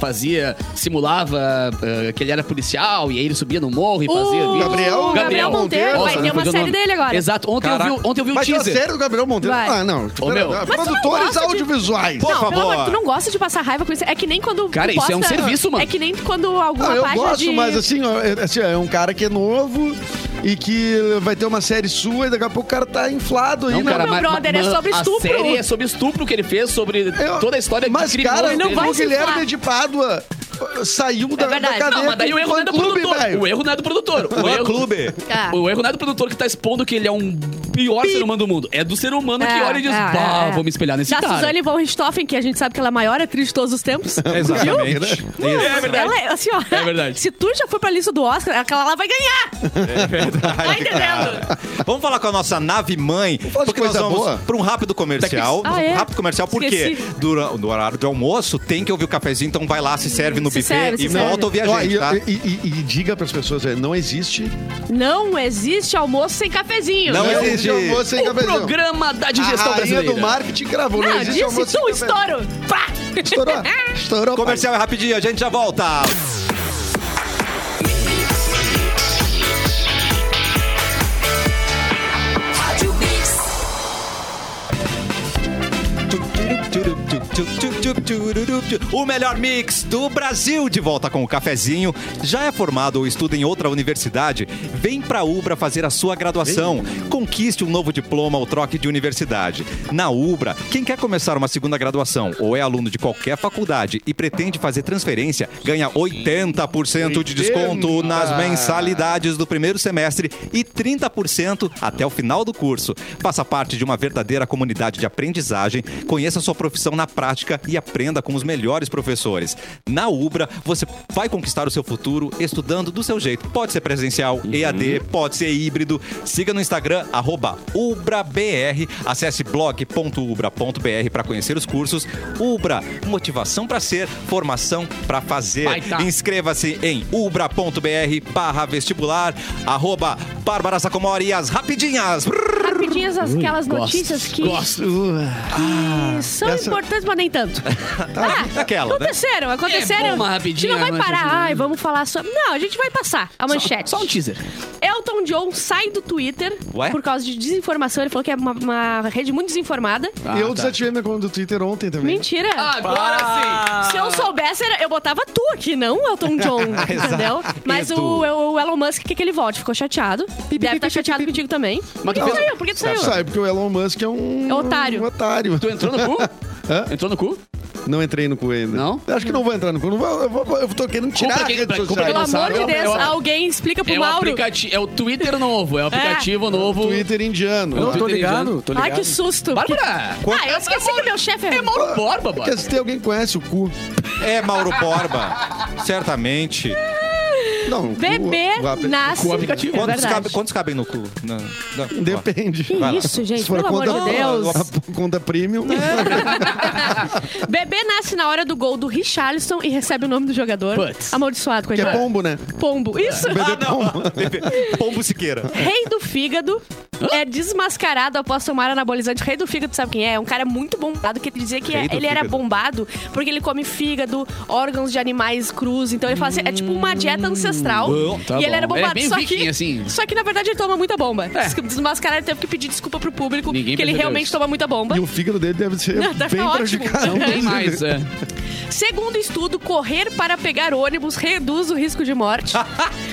Speaker 3: fazia, simulava eh, que ele era policial e aí ele subia no morro e fazia.
Speaker 4: O
Speaker 3: vídeo.
Speaker 2: Gabriel-
Speaker 4: Gabriel Monteiro.
Speaker 2: Monteiro.
Speaker 4: Vai
Speaker 3: Nossa,
Speaker 4: ter uma série
Speaker 3: nome.
Speaker 4: dele agora.
Speaker 3: Exato. Ontem, eu vi,
Speaker 1: Caraca.
Speaker 3: o- ontem eu vi o
Speaker 2: Mas a
Speaker 3: teaser.
Speaker 2: série do Gabriel Monteiro?
Speaker 4: Vai.
Speaker 2: Ah, não.
Speaker 3: Ô, meu.
Speaker 4: Mas
Speaker 2: Produtores
Speaker 4: gosta de-
Speaker 2: audiovisuais.
Speaker 1: Por
Speaker 4: não, pelo
Speaker 1: favor.
Speaker 4: amor, tu não gosta de passar raiva com isso. É que nem quando.
Speaker 3: Cara, isso é um serviço, mano.
Speaker 4: É que nem quando alguma
Speaker 2: Ah, eu
Speaker 4: página
Speaker 2: gosto,
Speaker 4: de...
Speaker 2: mas assim, ó, é, assim, ó, é um cara que é novo e que vai ter uma série sua e daqui a pouco o cara tá inflado aí.
Speaker 3: Não,
Speaker 2: né?
Speaker 3: cara,
Speaker 4: meu
Speaker 3: mas-
Speaker 4: brother, é
Speaker 3: mas
Speaker 4: sobre estupro.
Speaker 3: A série é sobre estupro que ele fez, sobre
Speaker 2: Eu-
Speaker 3: toda a história
Speaker 2: Mas,
Speaker 3: de criminoso
Speaker 2: cara,
Speaker 4: não vai
Speaker 2: o Guilherme de Pádua saiu da, da
Speaker 4: verdade.
Speaker 2: cadeia.
Speaker 3: Não, mas daí o erro não é do produtor.
Speaker 2: velho.
Speaker 3: O erro não é do produtor. O erro,
Speaker 1: clube.
Speaker 4: Ah.
Speaker 3: o erro não é do produtor que tá expondo que ele é um pior ser humano do mundo. É do ser humano que
Speaker 4: É,
Speaker 3: olha e diz,
Speaker 4: é,
Speaker 3: bah,
Speaker 4: é, é.
Speaker 3: vou me espelhar nesse
Speaker 4: Da
Speaker 3: cara.
Speaker 4: Suzane von Richthofen, que a gente sabe que ela é a maior atriz de todos os tempos.
Speaker 1: Exatamente.
Speaker 3: É verdade.
Speaker 4: Ela é, assim, ó.
Speaker 3: É verdade.
Speaker 4: Se tu já for pra lista do Oscar, aquela lá vai ganhar.
Speaker 1: É verdade.
Speaker 4: Tá entendendo?
Speaker 1: Vamos falar com a nossa nave mãe, porque nós vamos
Speaker 2: boa.
Speaker 1: para um rápido comercial.
Speaker 4: Ah, é?
Speaker 1: Um rápido comercial, porque
Speaker 4: Esqueci.
Speaker 1: dura- no horário de almoço tem que ouvir o cafezinho, então vai lá, se serve no
Speaker 4: Se
Speaker 1: buffet
Speaker 4: serve, se
Speaker 1: e
Speaker 4: serve.
Speaker 1: volta ouvir a gente,
Speaker 2: e,
Speaker 1: tá?
Speaker 2: e- e- e diga pras pessoas, não existe.
Speaker 4: Não existe almoço sem cafezinho.
Speaker 1: Não
Speaker 2: não
Speaker 1: existe.
Speaker 2: Almoço sem
Speaker 3: O
Speaker 2: cafezinho.
Speaker 3: programa da digestão
Speaker 2: a rainha
Speaker 3: brasileira.
Speaker 2: do marketing gravou, não,
Speaker 4: Não,
Speaker 2: existe
Speaker 4: disse
Speaker 2: almoço sem
Speaker 4: tu,
Speaker 2: cafezinho.
Speaker 4: estouro. Pá!
Speaker 2: Estourou. Estourou. pai.
Speaker 1: Comercial é rapidinho, a gente já volta. Tchu. O melhor mix do Brasil de volta com o cafezinho. Já é formado ou estuda em outra universidade? Vem pra Ubra fazer a sua graduação. Conquiste um novo diploma ou troque de universidade. Na Ubra, quem quer começar uma segunda graduação ou é aluno de qualquer faculdade e pretende fazer transferência, ganha 80% de desconto nas mensalidades do primeiro semestre e 30% até o final do curso. Faça parte de uma verdadeira comunidade de aprendizagem, conheça sua profissão na prática e aprenda com os melhores professores. Na Ubra, você vai conquistar o seu futuro estudando do seu jeito. Pode ser presencial, EAD, pode ser híbrido. Siga no Instagram, arroba UbraBR. Acesse blog.ubra.br para conhecer os cursos. Ubra, motivação para ser, formação para fazer.
Speaker 3: Baita.
Speaker 1: Inscreva-se em ubra.br barra vestibular, arroba Bárbara Sacomori e as rapidinhas.
Speaker 4: Rapidinhas aquelas
Speaker 3: gosto,
Speaker 4: notícias que,
Speaker 3: gosto.
Speaker 4: que são
Speaker 2: essa-
Speaker 4: importantes, mas nem tanto. Ah,
Speaker 1: Aquela, né?
Speaker 4: aconteceram, aconteceram.
Speaker 3: É bom uma
Speaker 4: a gente
Speaker 3: rapidinha,
Speaker 4: não vai
Speaker 3: mas
Speaker 4: parar, ai, vamos falar sobre... Não, a gente vai passar a manchete.
Speaker 3: Só um teaser.
Speaker 4: Elton John sai do Twitter
Speaker 1: Ué?
Speaker 4: por causa de desinformação. Ele falou que é uma, uma rede muito desinformada.
Speaker 3: Ah,
Speaker 2: eu
Speaker 3: tá.
Speaker 2: desativei minha conta do Twitter ontem também.
Speaker 4: Mentira.
Speaker 3: Agora
Speaker 4: Se eu soubesse, era- eu botava tu aqui, não o Elton John, entendeu? Mas
Speaker 1: Edu.
Speaker 4: o, o Elon Musk quer que ele volte. Ficou chateado. Deve estar chateado contigo também.
Speaker 3: Mas
Speaker 4: Por que
Speaker 3: tu
Speaker 4: tu
Speaker 3: fez-
Speaker 4: saiu? Por que tu saiu?
Speaker 2: Sabe, porque o Elon Musk é um...
Speaker 4: É otário.
Speaker 2: Um otário.
Speaker 3: Tu entrou no cu?
Speaker 2: Hã?
Speaker 3: Entrou no cu?
Speaker 2: Não entrei no cu ainda.
Speaker 3: Não?
Speaker 2: Acho que não vou entrar no cu. Não vou, eu, vou, eu tô querendo tirar a
Speaker 3: quem-
Speaker 2: rede social.
Speaker 3: quem
Speaker 4: Pelo
Speaker 3: não
Speaker 4: amor
Speaker 3: sabe,
Speaker 4: de
Speaker 3: é
Speaker 4: Deus,
Speaker 3: é
Speaker 4: alguém explica pro
Speaker 3: É o,
Speaker 4: Mauro.
Speaker 3: aplicati- é o Twitter novo, é o aplicativo novo.
Speaker 2: Twitter indiano.
Speaker 5: Não, tô ligado, tô ligado.
Speaker 4: Ai, que susto.
Speaker 3: Bárbara!
Speaker 4: Ah, eu esqueci que meu chefe é...
Speaker 3: É Mauro Borba,
Speaker 2: Porque
Speaker 3: Bárbara.
Speaker 2: se tem alguém que conhece o cu.
Speaker 1: É Mauro Borba, certamente.
Speaker 2: Não, o cu-
Speaker 4: Bebê
Speaker 2: o
Speaker 4: nasce...
Speaker 3: Com o aplicativo.
Speaker 4: É
Speaker 1: Quantos,
Speaker 4: verdade.
Speaker 1: cabe- quantos cabem no cu? Não, não.
Speaker 2: Depende.
Speaker 4: Que
Speaker 1: Vai lá.
Speaker 4: isso, gente?
Speaker 2: Se for a
Speaker 4: Pelo amor
Speaker 2: conta,
Speaker 4: de Deus.
Speaker 2: a conta premium.
Speaker 4: Bebê nasce na hora do gol do Richarlison e recebe o nome do jogador.
Speaker 3: Putz.
Speaker 4: Amaldiçoado,
Speaker 2: Que é
Speaker 4: coitado.
Speaker 2: pombo, né?
Speaker 4: Pombo. Isso.
Speaker 2: Bebê pombo.
Speaker 1: Pombo Siqueira.
Speaker 4: Rei do fígado é desmascarado após tomar anabolizante. Rei do fígado, sabe quem é? É um cara muito bombado que ele dizia que ele era
Speaker 1: fígado.
Speaker 4: bombado porque ele come fígado, órgãos de animais crus. Então ele fala assim, é tipo uma dieta ancestral.
Speaker 3: Bom, tá
Speaker 4: e ele
Speaker 3: bom.
Speaker 4: era bombado.
Speaker 3: É bem
Speaker 4: só,
Speaker 3: viking,
Speaker 4: que,
Speaker 3: assim.
Speaker 4: só que na verdade ele toma muita bomba.
Speaker 3: É.
Speaker 4: Desmascarar ele teve que pedir desculpa pro público
Speaker 3: Ninguém
Speaker 4: que ele realmente
Speaker 3: isso.
Speaker 4: toma muita bomba.
Speaker 2: E o fígado dele deve ser
Speaker 4: Deve
Speaker 2: bem
Speaker 4: tá
Speaker 2: prejudicado.
Speaker 3: Não tem mais, é.
Speaker 4: Segundo estudo, correr para pegar ônibus reduz o risco de morte.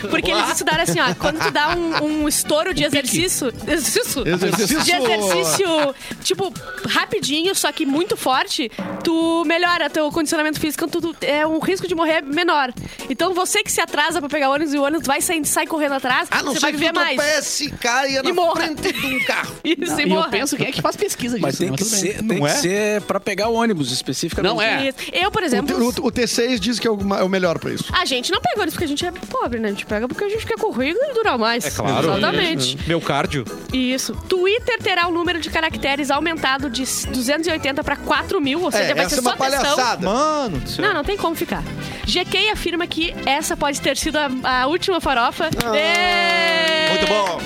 Speaker 4: Porque eles estudaram assim, ó, quando tu dá um, um estouro de exercício, exercício,
Speaker 2: Exercício.
Speaker 4: de exercício, tipo, rapidinho, só que muito forte, tu melhora teu condicionamento físico, então tu, é um risco de morrer menor. Então você que se atrasa pra pegar ônibus e o ônibus vai saindo, sai correndo atrás,
Speaker 2: Ah, não
Speaker 4: você
Speaker 2: sei
Speaker 4: vai viver
Speaker 2: tu
Speaker 4: mais.
Speaker 2: tropece, caia
Speaker 4: E
Speaker 2: na
Speaker 4: morra.
Speaker 2: frente de um carro.
Speaker 4: Isso, e
Speaker 3: E eu
Speaker 4: morra.
Speaker 3: penso, quem é que faz pesquisa disso?
Speaker 5: Mas tem
Speaker 3: né?
Speaker 5: que ser, tem
Speaker 1: Não
Speaker 5: que
Speaker 1: é?
Speaker 5: ser pra pegar o ônibus especificamente.
Speaker 3: Não é.
Speaker 4: Isso. Eu, por
Speaker 2: O,
Speaker 4: exemplo,
Speaker 2: T- o- o T6 diz que é o, ma- é o melhor pra isso.
Speaker 4: a gente não pega ônibus porque a gente é pobre, né? A gente pega porque a gente quer correr e durar mais.
Speaker 1: É claro.
Speaker 4: Exatamente.
Speaker 1: Meu cardio.
Speaker 4: Isso. Twitter terá o número de caracteres aumentado de 280 para 4 mil, ou seja,
Speaker 2: É,
Speaker 4: vai
Speaker 2: essa
Speaker 4: ser
Speaker 2: é uma
Speaker 4: só textão.
Speaker 2: palhaçada.
Speaker 1: Mano do céu.
Speaker 4: Não, não tem como ficar. GK afirma que essa pode ter sido a, a última farofa. Ê!
Speaker 1: Muito bom.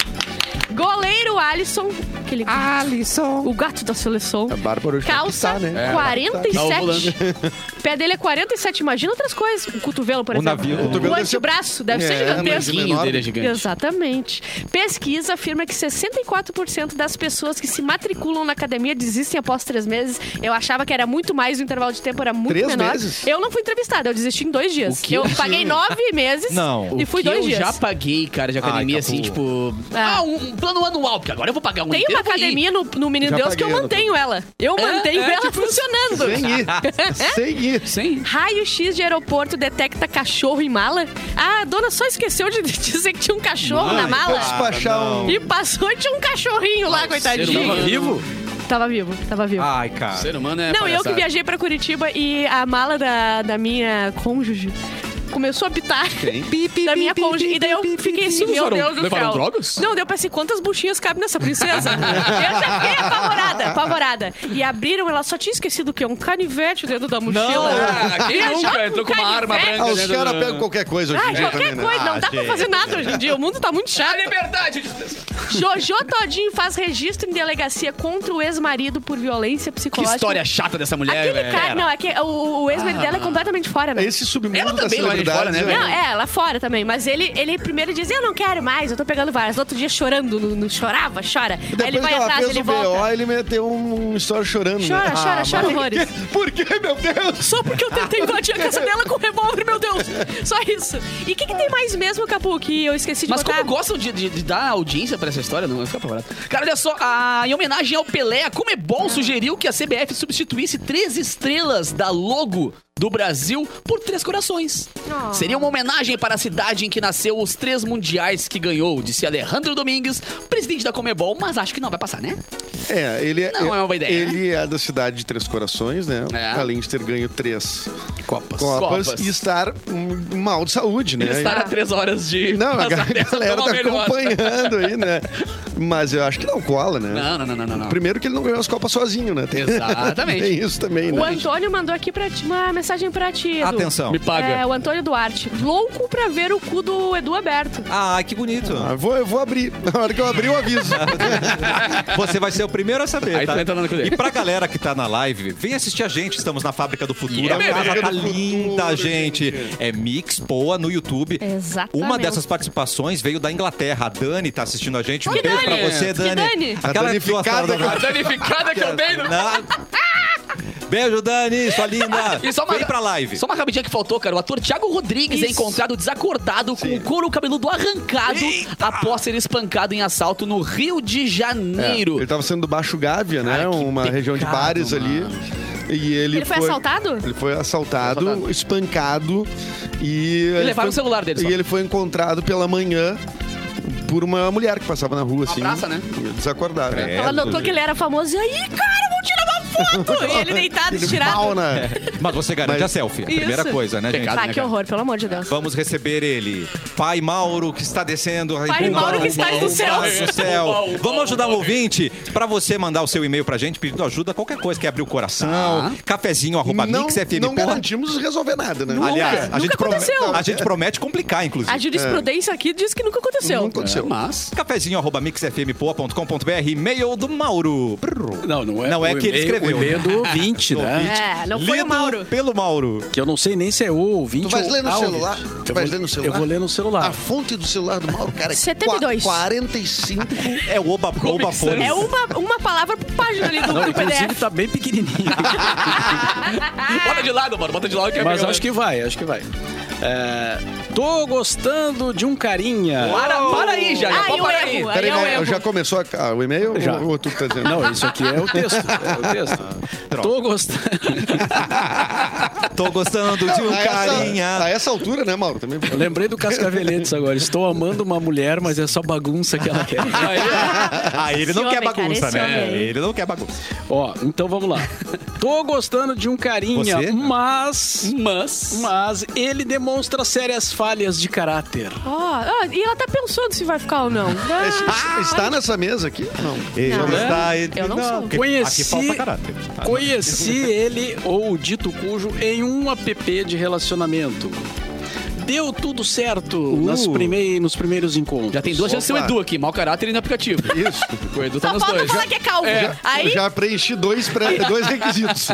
Speaker 4: Goleiro Alisson, aquele
Speaker 1: Alisson.
Speaker 4: o gato da seleção.
Speaker 2: A Bárbara hoje tá
Speaker 4: Calça
Speaker 2: tá, né?
Speaker 3: Tá
Speaker 4: 47. O pé dele é 47. Imagina outras coisas. O cotovelo, por
Speaker 1: O
Speaker 4: exemplo.
Speaker 1: navio- o
Speaker 4: O,
Speaker 2: cotovelo deve ser-
Speaker 4: antebraço deve ser
Speaker 2: É,
Speaker 4: gigantesco.
Speaker 2: mas
Speaker 3: O
Speaker 2: menor.
Speaker 3: dele é gigante.
Speaker 4: Exatamente. Pesquisa afirma que 64% das pessoas que se matriculam na academia desistem após três meses. Eu achava que era muito mais, o intervalo de tempo era muito
Speaker 2: Três
Speaker 4: menor.
Speaker 2: meses?
Speaker 4: Eu não fui entrevistada, eu desisti em dois dias.
Speaker 3: O
Speaker 4: Eu
Speaker 3: eu-
Speaker 4: paguei nove meses
Speaker 1: Não.
Speaker 4: e fui
Speaker 3: que
Speaker 4: dois
Speaker 3: eu
Speaker 4: dias.
Speaker 3: já paguei, cara, de academia,
Speaker 1: Ai,
Speaker 3: assim,
Speaker 1: Capu.
Speaker 3: tipo...
Speaker 4: Ah.
Speaker 3: Ah, um, um plano anual, porque agora eu vou pagar um
Speaker 4: Tem uma
Speaker 3: ir.
Speaker 4: academia no, no Menino
Speaker 2: Já
Speaker 4: Deus que eu mantenho ela. Eu
Speaker 3: É,
Speaker 4: mantenho
Speaker 3: é,
Speaker 4: ela
Speaker 3: tipo,
Speaker 4: funcionando.
Speaker 2: Sem ir. Sem ir.
Speaker 3: Sim.
Speaker 4: Raio-X de aeroporto detecta cachorro em mala. Ah, a dona só esqueceu de dizer que tinha um cachorro na mala.
Speaker 2: despachar um...
Speaker 4: E passou e tinha um cachorrinho lá, coitadinho.
Speaker 5: Tava vivo?
Speaker 4: Tava vivo, tava vivo.
Speaker 1: Ai, cara.
Speaker 3: Ser humano é
Speaker 4: Não, eu que viajei pra Curitiba e a mala da, da minha cônjuge começou a pitar. Da minha cônjuge. E daí eu fiquei assim, meu Deus do
Speaker 3: levaram
Speaker 4: céu.
Speaker 3: drogas?
Speaker 4: Não, deu pra assim, quantas buchinhas cabem nessa princesa? eu já fiquei apavorada, apavorada. E abriram, ela só tinha esquecido o quê? Um canivete dentro da mochila.
Speaker 3: Ah, quem nunca
Speaker 4: com
Speaker 3: entrou com uma
Speaker 4: canivete?
Speaker 3: arma branca
Speaker 2: Ah, os
Speaker 3: dentro
Speaker 2: caras
Speaker 3: do-
Speaker 2: pegam qualquer coisa hoje
Speaker 4: Ah,
Speaker 2: em dia
Speaker 4: qualquer
Speaker 2: também, né?
Speaker 4: coisa, não dá pra fazer nada hoje em dia. O mundo tá muito
Speaker 3: A
Speaker 4: chato.
Speaker 3: liberdade de expressão.
Speaker 4: Jojo Todinho faz registro em delegacia contra o ex-marido por violência
Speaker 3: Que
Speaker 4: psicológica.
Speaker 3: história chata dessa mulher,
Speaker 4: Aquele
Speaker 3: velho.
Speaker 4: cara, não, é que o, o ex-marido
Speaker 3: Ah.
Speaker 4: dela é completamente fora, né?
Speaker 2: Esse submundo
Speaker 3: Ela
Speaker 2: da
Speaker 3: também de
Speaker 2: cidades,
Speaker 3: fora, né?
Speaker 2: é.
Speaker 4: Não, é, lá fora também. Mas ele, ele primeiro dizia, eu não quero mais, eu tô pegando várias. No outro dia chorando, no, no- chorava, chora.
Speaker 2: E
Speaker 4: Aí ele
Speaker 2: Depois
Speaker 4: vai
Speaker 2: que
Speaker 4: atrás,
Speaker 2: fez
Speaker 4: ele
Speaker 2: o BO,
Speaker 4: volta.
Speaker 2: ele meteu um, um story chorando. né?
Speaker 4: Chora, chora,
Speaker 2: Ah,
Speaker 4: chora horrores.
Speaker 2: Por quê, meu Deus?
Speaker 4: Só porque eu tentei invadir a casa dela com revólver, meu Deus. Só isso. E o que, que tem mais mesmo, Capu, que eu esqueci de
Speaker 3: Mas
Speaker 4: botar?
Speaker 3: como gostam de, de- de dar audiência pra essa história, não vai ficar apavorado. Cara, olha só, a- em homenagem ao Pelé, a Comebol sugeriu que a CBF substituísse três estrelas da logo do Brasil por três corações.
Speaker 4: Oh.
Speaker 3: Seria uma homenagem para a cidade em que nasceu os três mundiais que ganhou, disse Alejandro Domingues, presidente da Comebol, mas acho que não vai passar, né?
Speaker 2: É, ele é,
Speaker 3: Não é uma boa ideia,
Speaker 2: Ele é da cidade de Três Corações, né?
Speaker 3: É.
Speaker 2: Além de ter ganho três
Speaker 5: Copas.
Speaker 2: Copas,
Speaker 3: Copas.
Speaker 2: e estar mal de saúde, né?
Speaker 3: Ele estará a três horas de...
Speaker 2: Não, a galera tá
Speaker 3: melhor.
Speaker 2: acompanhando aí, né? Mas eu acho que não cola, né?
Speaker 3: Não, não, não, não, não, não.
Speaker 2: Primeiro que ele não ganhou as Copas sozinho, né? Tem,
Speaker 3: Exatamente.
Speaker 2: tem isso também, né?
Speaker 4: O Antônio mandou aqui pra ti, uma mensagem pra ti, Edu.
Speaker 1: Atenção.
Speaker 3: Me paga.
Speaker 4: É, o Antônio Duarte. Louco pra ver o cu do Edu aberto.
Speaker 1: Ah, que bonito.
Speaker 2: Ah, vou, eu vou abrir. Na hora que eu abrir, eu aviso.
Speaker 1: Você vai ser o primeiro a saber,
Speaker 3: Aí
Speaker 1: tá?
Speaker 3: dele.
Speaker 1: E pra galera que tá na live, vem assistir a gente. Estamos na Fábrica do Futuro.
Speaker 3: Yeah,
Speaker 1: a casa tá linda,
Speaker 2: Futuro,
Speaker 1: gente.
Speaker 2: gente.
Speaker 1: É Mix Poa no YouTube.
Speaker 4: Exatamente.
Speaker 1: Uma dessas participações veio da Inglaterra. A Dani tá assistindo a gente. Um
Speaker 4: Que
Speaker 1: beijo pra
Speaker 4: Dani?
Speaker 1: você,
Speaker 4: Que
Speaker 1: Dani.
Speaker 4: Dani?
Speaker 2: A
Speaker 1: Aquela que gosta
Speaker 2: danificada
Speaker 1: da-
Speaker 3: A danificada que eu dei no...
Speaker 1: Na- Beijo, Dani, sua linda.
Speaker 3: E só uma,
Speaker 1: Vem pra live.
Speaker 3: Só uma rapidinha que faltou, cara. O ator Thiago Rodrigues é
Speaker 4: Isso.
Speaker 3: encontrado desacordado com o couro cabeludo arrancado após ser espancado em assalto no Rio de
Speaker 2: É,
Speaker 3: Janeiro.
Speaker 2: ele tava sendo do Baixo Gávea, né?
Speaker 3: Cara,
Speaker 2: Uma
Speaker 3: pecado,
Speaker 2: região de bares ali. E ele,
Speaker 4: Ele foi assaltado?
Speaker 2: Ele foi assaltado,
Speaker 3: Foi assaltado.
Speaker 2: espancado e. ele
Speaker 3: levaram
Speaker 2: foi-
Speaker 3: o celular dele só.
Speaker 2: E ele foi encontrado pela manhã por uma mulher que passava na rua, assim.
Speaker 3: praça, né?
Speaker 2: Desacordada.
Speaker 1: É.
Speaker 4: Ela notou que ele era famoso e aí, cara, uma foto! e ele deitado,
Speaker 2: Ele
Speaker 4: tirado.
Speaker 2: mal, né?
Speaker 1: Mas você garante
Speaker 2: Mas-
Speaker 1: a selfie.
Speaker 4: Isso.
Speaker 1: Primeira coisa, né, gente?
Speaker 3: Pecado.
Speaker 4: Ah, que horror, pelo amor de Deus.
Speaker 1: Vamos receber ele. Pai Mauro, que está descendo.
Speaker 4: Pai Mauro, que está do céu.
Speaker 1: do céu. Vamos ajudar o ouvinte para você mandar o seu e-mail pra gente pedindo ajuda, qualquer coisa. Quer abrir o coração,
Speaker 3: Tá.
Speaker 1: cafezinho, arroba
Speaker 2: não,
Speaker 1: mixfm.
Speaker 2: não
Speaker 1: porra.
Speaker 2: garantimos resolver nada, né?
Speaker 1: Aliás, a gente,
Speaker 4: Nunca
Speaker 1: promete,
Speaker 4: aconteceu.
Speaker 1: a gente promete complicar, inclusive.
Speaker 4: A jurisprudência aqui diz que nunca aconteceu.
Speaker 2: Não aconteceu.
Speaker 3: Mas...
Speaker 1: Cafezinho, arroba mixfmpoa.com.br, e-mail do Mauro.
Speaker 5: Não, não é.
Speaker 1: Não é
Speaker 5: o
Speaker 1: que ele
Speaker 5: e-mail-
Speaker 1: escreveu.
Speaker 5: O e-mail do ouvinte, né?
Speaker 4: É, não foi o Mauro.
Speaker 1: pelo Mauro.
Speaker 5: Que eu não sei nem se é o ouvinte
Speaker 2: Tu vais
Speaker 5: ou
Speaker 2: ler no celular?
Speaker 5: ouvinte.
Speaker 2: Tu
Speaker 5: Eu
Speaker 2: vais
Speaker 5: vou-
Speaker 2: ler no celular?
Speaker 5: Eu vou ler no celular.
Speaker 2: A fonte do celular do Mauro, cara, é
Speaker 4: 72.
Speaker 2: 45.
Speaker 1: É o Oba, Oba Fone.
Speaker 4: É uma, uma palavra por página ali do,
Speaker 5: Não,
Speaker 4: do
Speaker 5: inclusive
Speaker 4: PDF.
Speaker 5: tá bem pequenininho.
Speaker 3: Bota de lado, mano. Bota de lado que é
Speaker 5: Mas
Speaker 3: melhor.
Speaker 5: acho que vai, acho que vai. É, tô gostando de um carinha.
Speaker 3: Para, para aí, já. já
Speaker 4: Ah,
Speaker 3: pode
Speaker 4: e o
Speaker 3: parar aí.
Speaker 4: erro?
Speaker 2: Peraí,
Speaker 4: Aí
Speaker 2: né,
Speaker 4: erro.
Speaker 2: já começou a- ah, o e-mail?
Speaker 5: Já.
Speaker 2: Ou, ou tu tá dizendo?
Speaker 5: Não, isso aqui é o texto. É o texto. Tô gostando.
Speaker 1: Tô gostando de um
Speaker 2: a, essa,
Speaker 1: carinha.
Speaker 2: a essa altura, né, Mauro? Também.
Speaker 5: Eu lembrei do Cascaveletes agora. Estou amando uma mulher, mas é só bagunça que ela quer.
Speaker 1: Ah, ele não
Speaker 4: Esse
Speaker 1: quer
Speaker 4: homem, cara,
Speaker 1: bagunça,
Speaker 4: esse
Speaker 1: né?
Speaker 4: homem aí.
Speaker 1: Ele não quer bagunça.
Speaker 5: Ó, então vamos lá. Tô gostando de um carinha,
Speaker 1: Você?
Speaker 5: mas.
Speaker 3: Mas...
Speaker 5: Mas ele demonstra sérias falhas de caráter.
Speaker 4: Ó, ó, e ela tá pensando se vai ficar ou não.
Speaker 2: Esse- está nessa mesa aqui? Não.
Speaker 1: Ele
Speaker 4: Não.
Speaker 1: está... ele-
Speaker 4: Eu não sou.
Speaker 1: porque
Speaker 5: Conheci-
Speaker 1: Aqui falta caráter.
Speaker 5: Conheci ele, ou o dito cujo, em um app de relacionamento. Deu tudo certo nas primei- nos primeiros encontros.
Speaker 3: Já tem duas chances de ser o Edu aqui. Mau caráter e no aplicativo.
Speaker 2: Isso.
Speaker 3: O Edu tá
Speaker 4: Só
Speaker 3: nos
Speaker 4: falta
Speaker 3: dois.
Speaker 4: falar que é calvo. Aí,
Speaker 2: Já preenchi dois, pré- dois requisitos.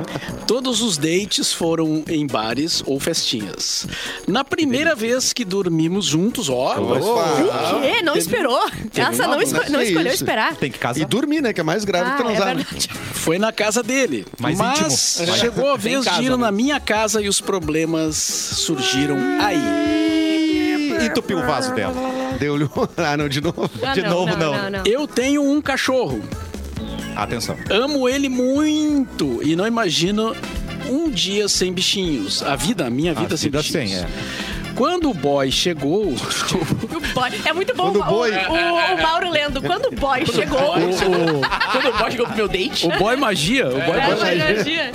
Speaker 5: Todos os dates foram em bares ou festinhas. Na primeira vez que dormimos juntos, ó.
Speaker 4: o quê? Não esperou. Essa não, esco- não escolheu
Speaker 2: isso?
Speaker 4: esperar.
Speaker 1: Tem que casar.
Speaker 2: E dormir, né? Que é mais grave
Speaker 4: Ah,
Speaker 2: que
Speaker 4: é
Speaker 2: transar. né?
Speaker 4: verdade.
Speaker 5: Foi na casa dele.
Speaker 1: Mais
Speaker 5: Mas
Speaker 1: íntimo.
Speaker 5: chegou a vez
Speaker 3: casa,
Speaker 5: de ir
Speaker 3: né?
Speaker 5: na minha casa e os problemas surgiram aí.
Speaker 1: Entupiu o vaso dela.
Speaker 2: Deu-lhe um... Ah, não, de novo.
Speaker 4: Ah,
Speaker 1: De novo, não.
Speaker 4: não, não.
Speaker 5: Eu tenho um cachorro.
Speaker 1: Atenção.
Speaker 5: Amo ele muito e não imagino um dia sem bichinhos. A vida, a minha vida,
Speaker 1: A
Speaker 5: sem
Speaker 1: vida
Speaker 5: bichinhos.
Speaker 1: sem, é.
Speaker 5: Quando o boy chegou,
Speaker 4: O boy- É muito bom
Speaker 2: o
Speaker 4: o,
Speaker 2: boy-
Speaker 4: o- o Mauro lendo. Quando o boy chegou.
Speaker 3: Quando o boy chegou pro meu date...
Speaker 5: o boy magia, o boy
Speaker 4: É,
Speaker 5: magia.
Speaker 4: magia.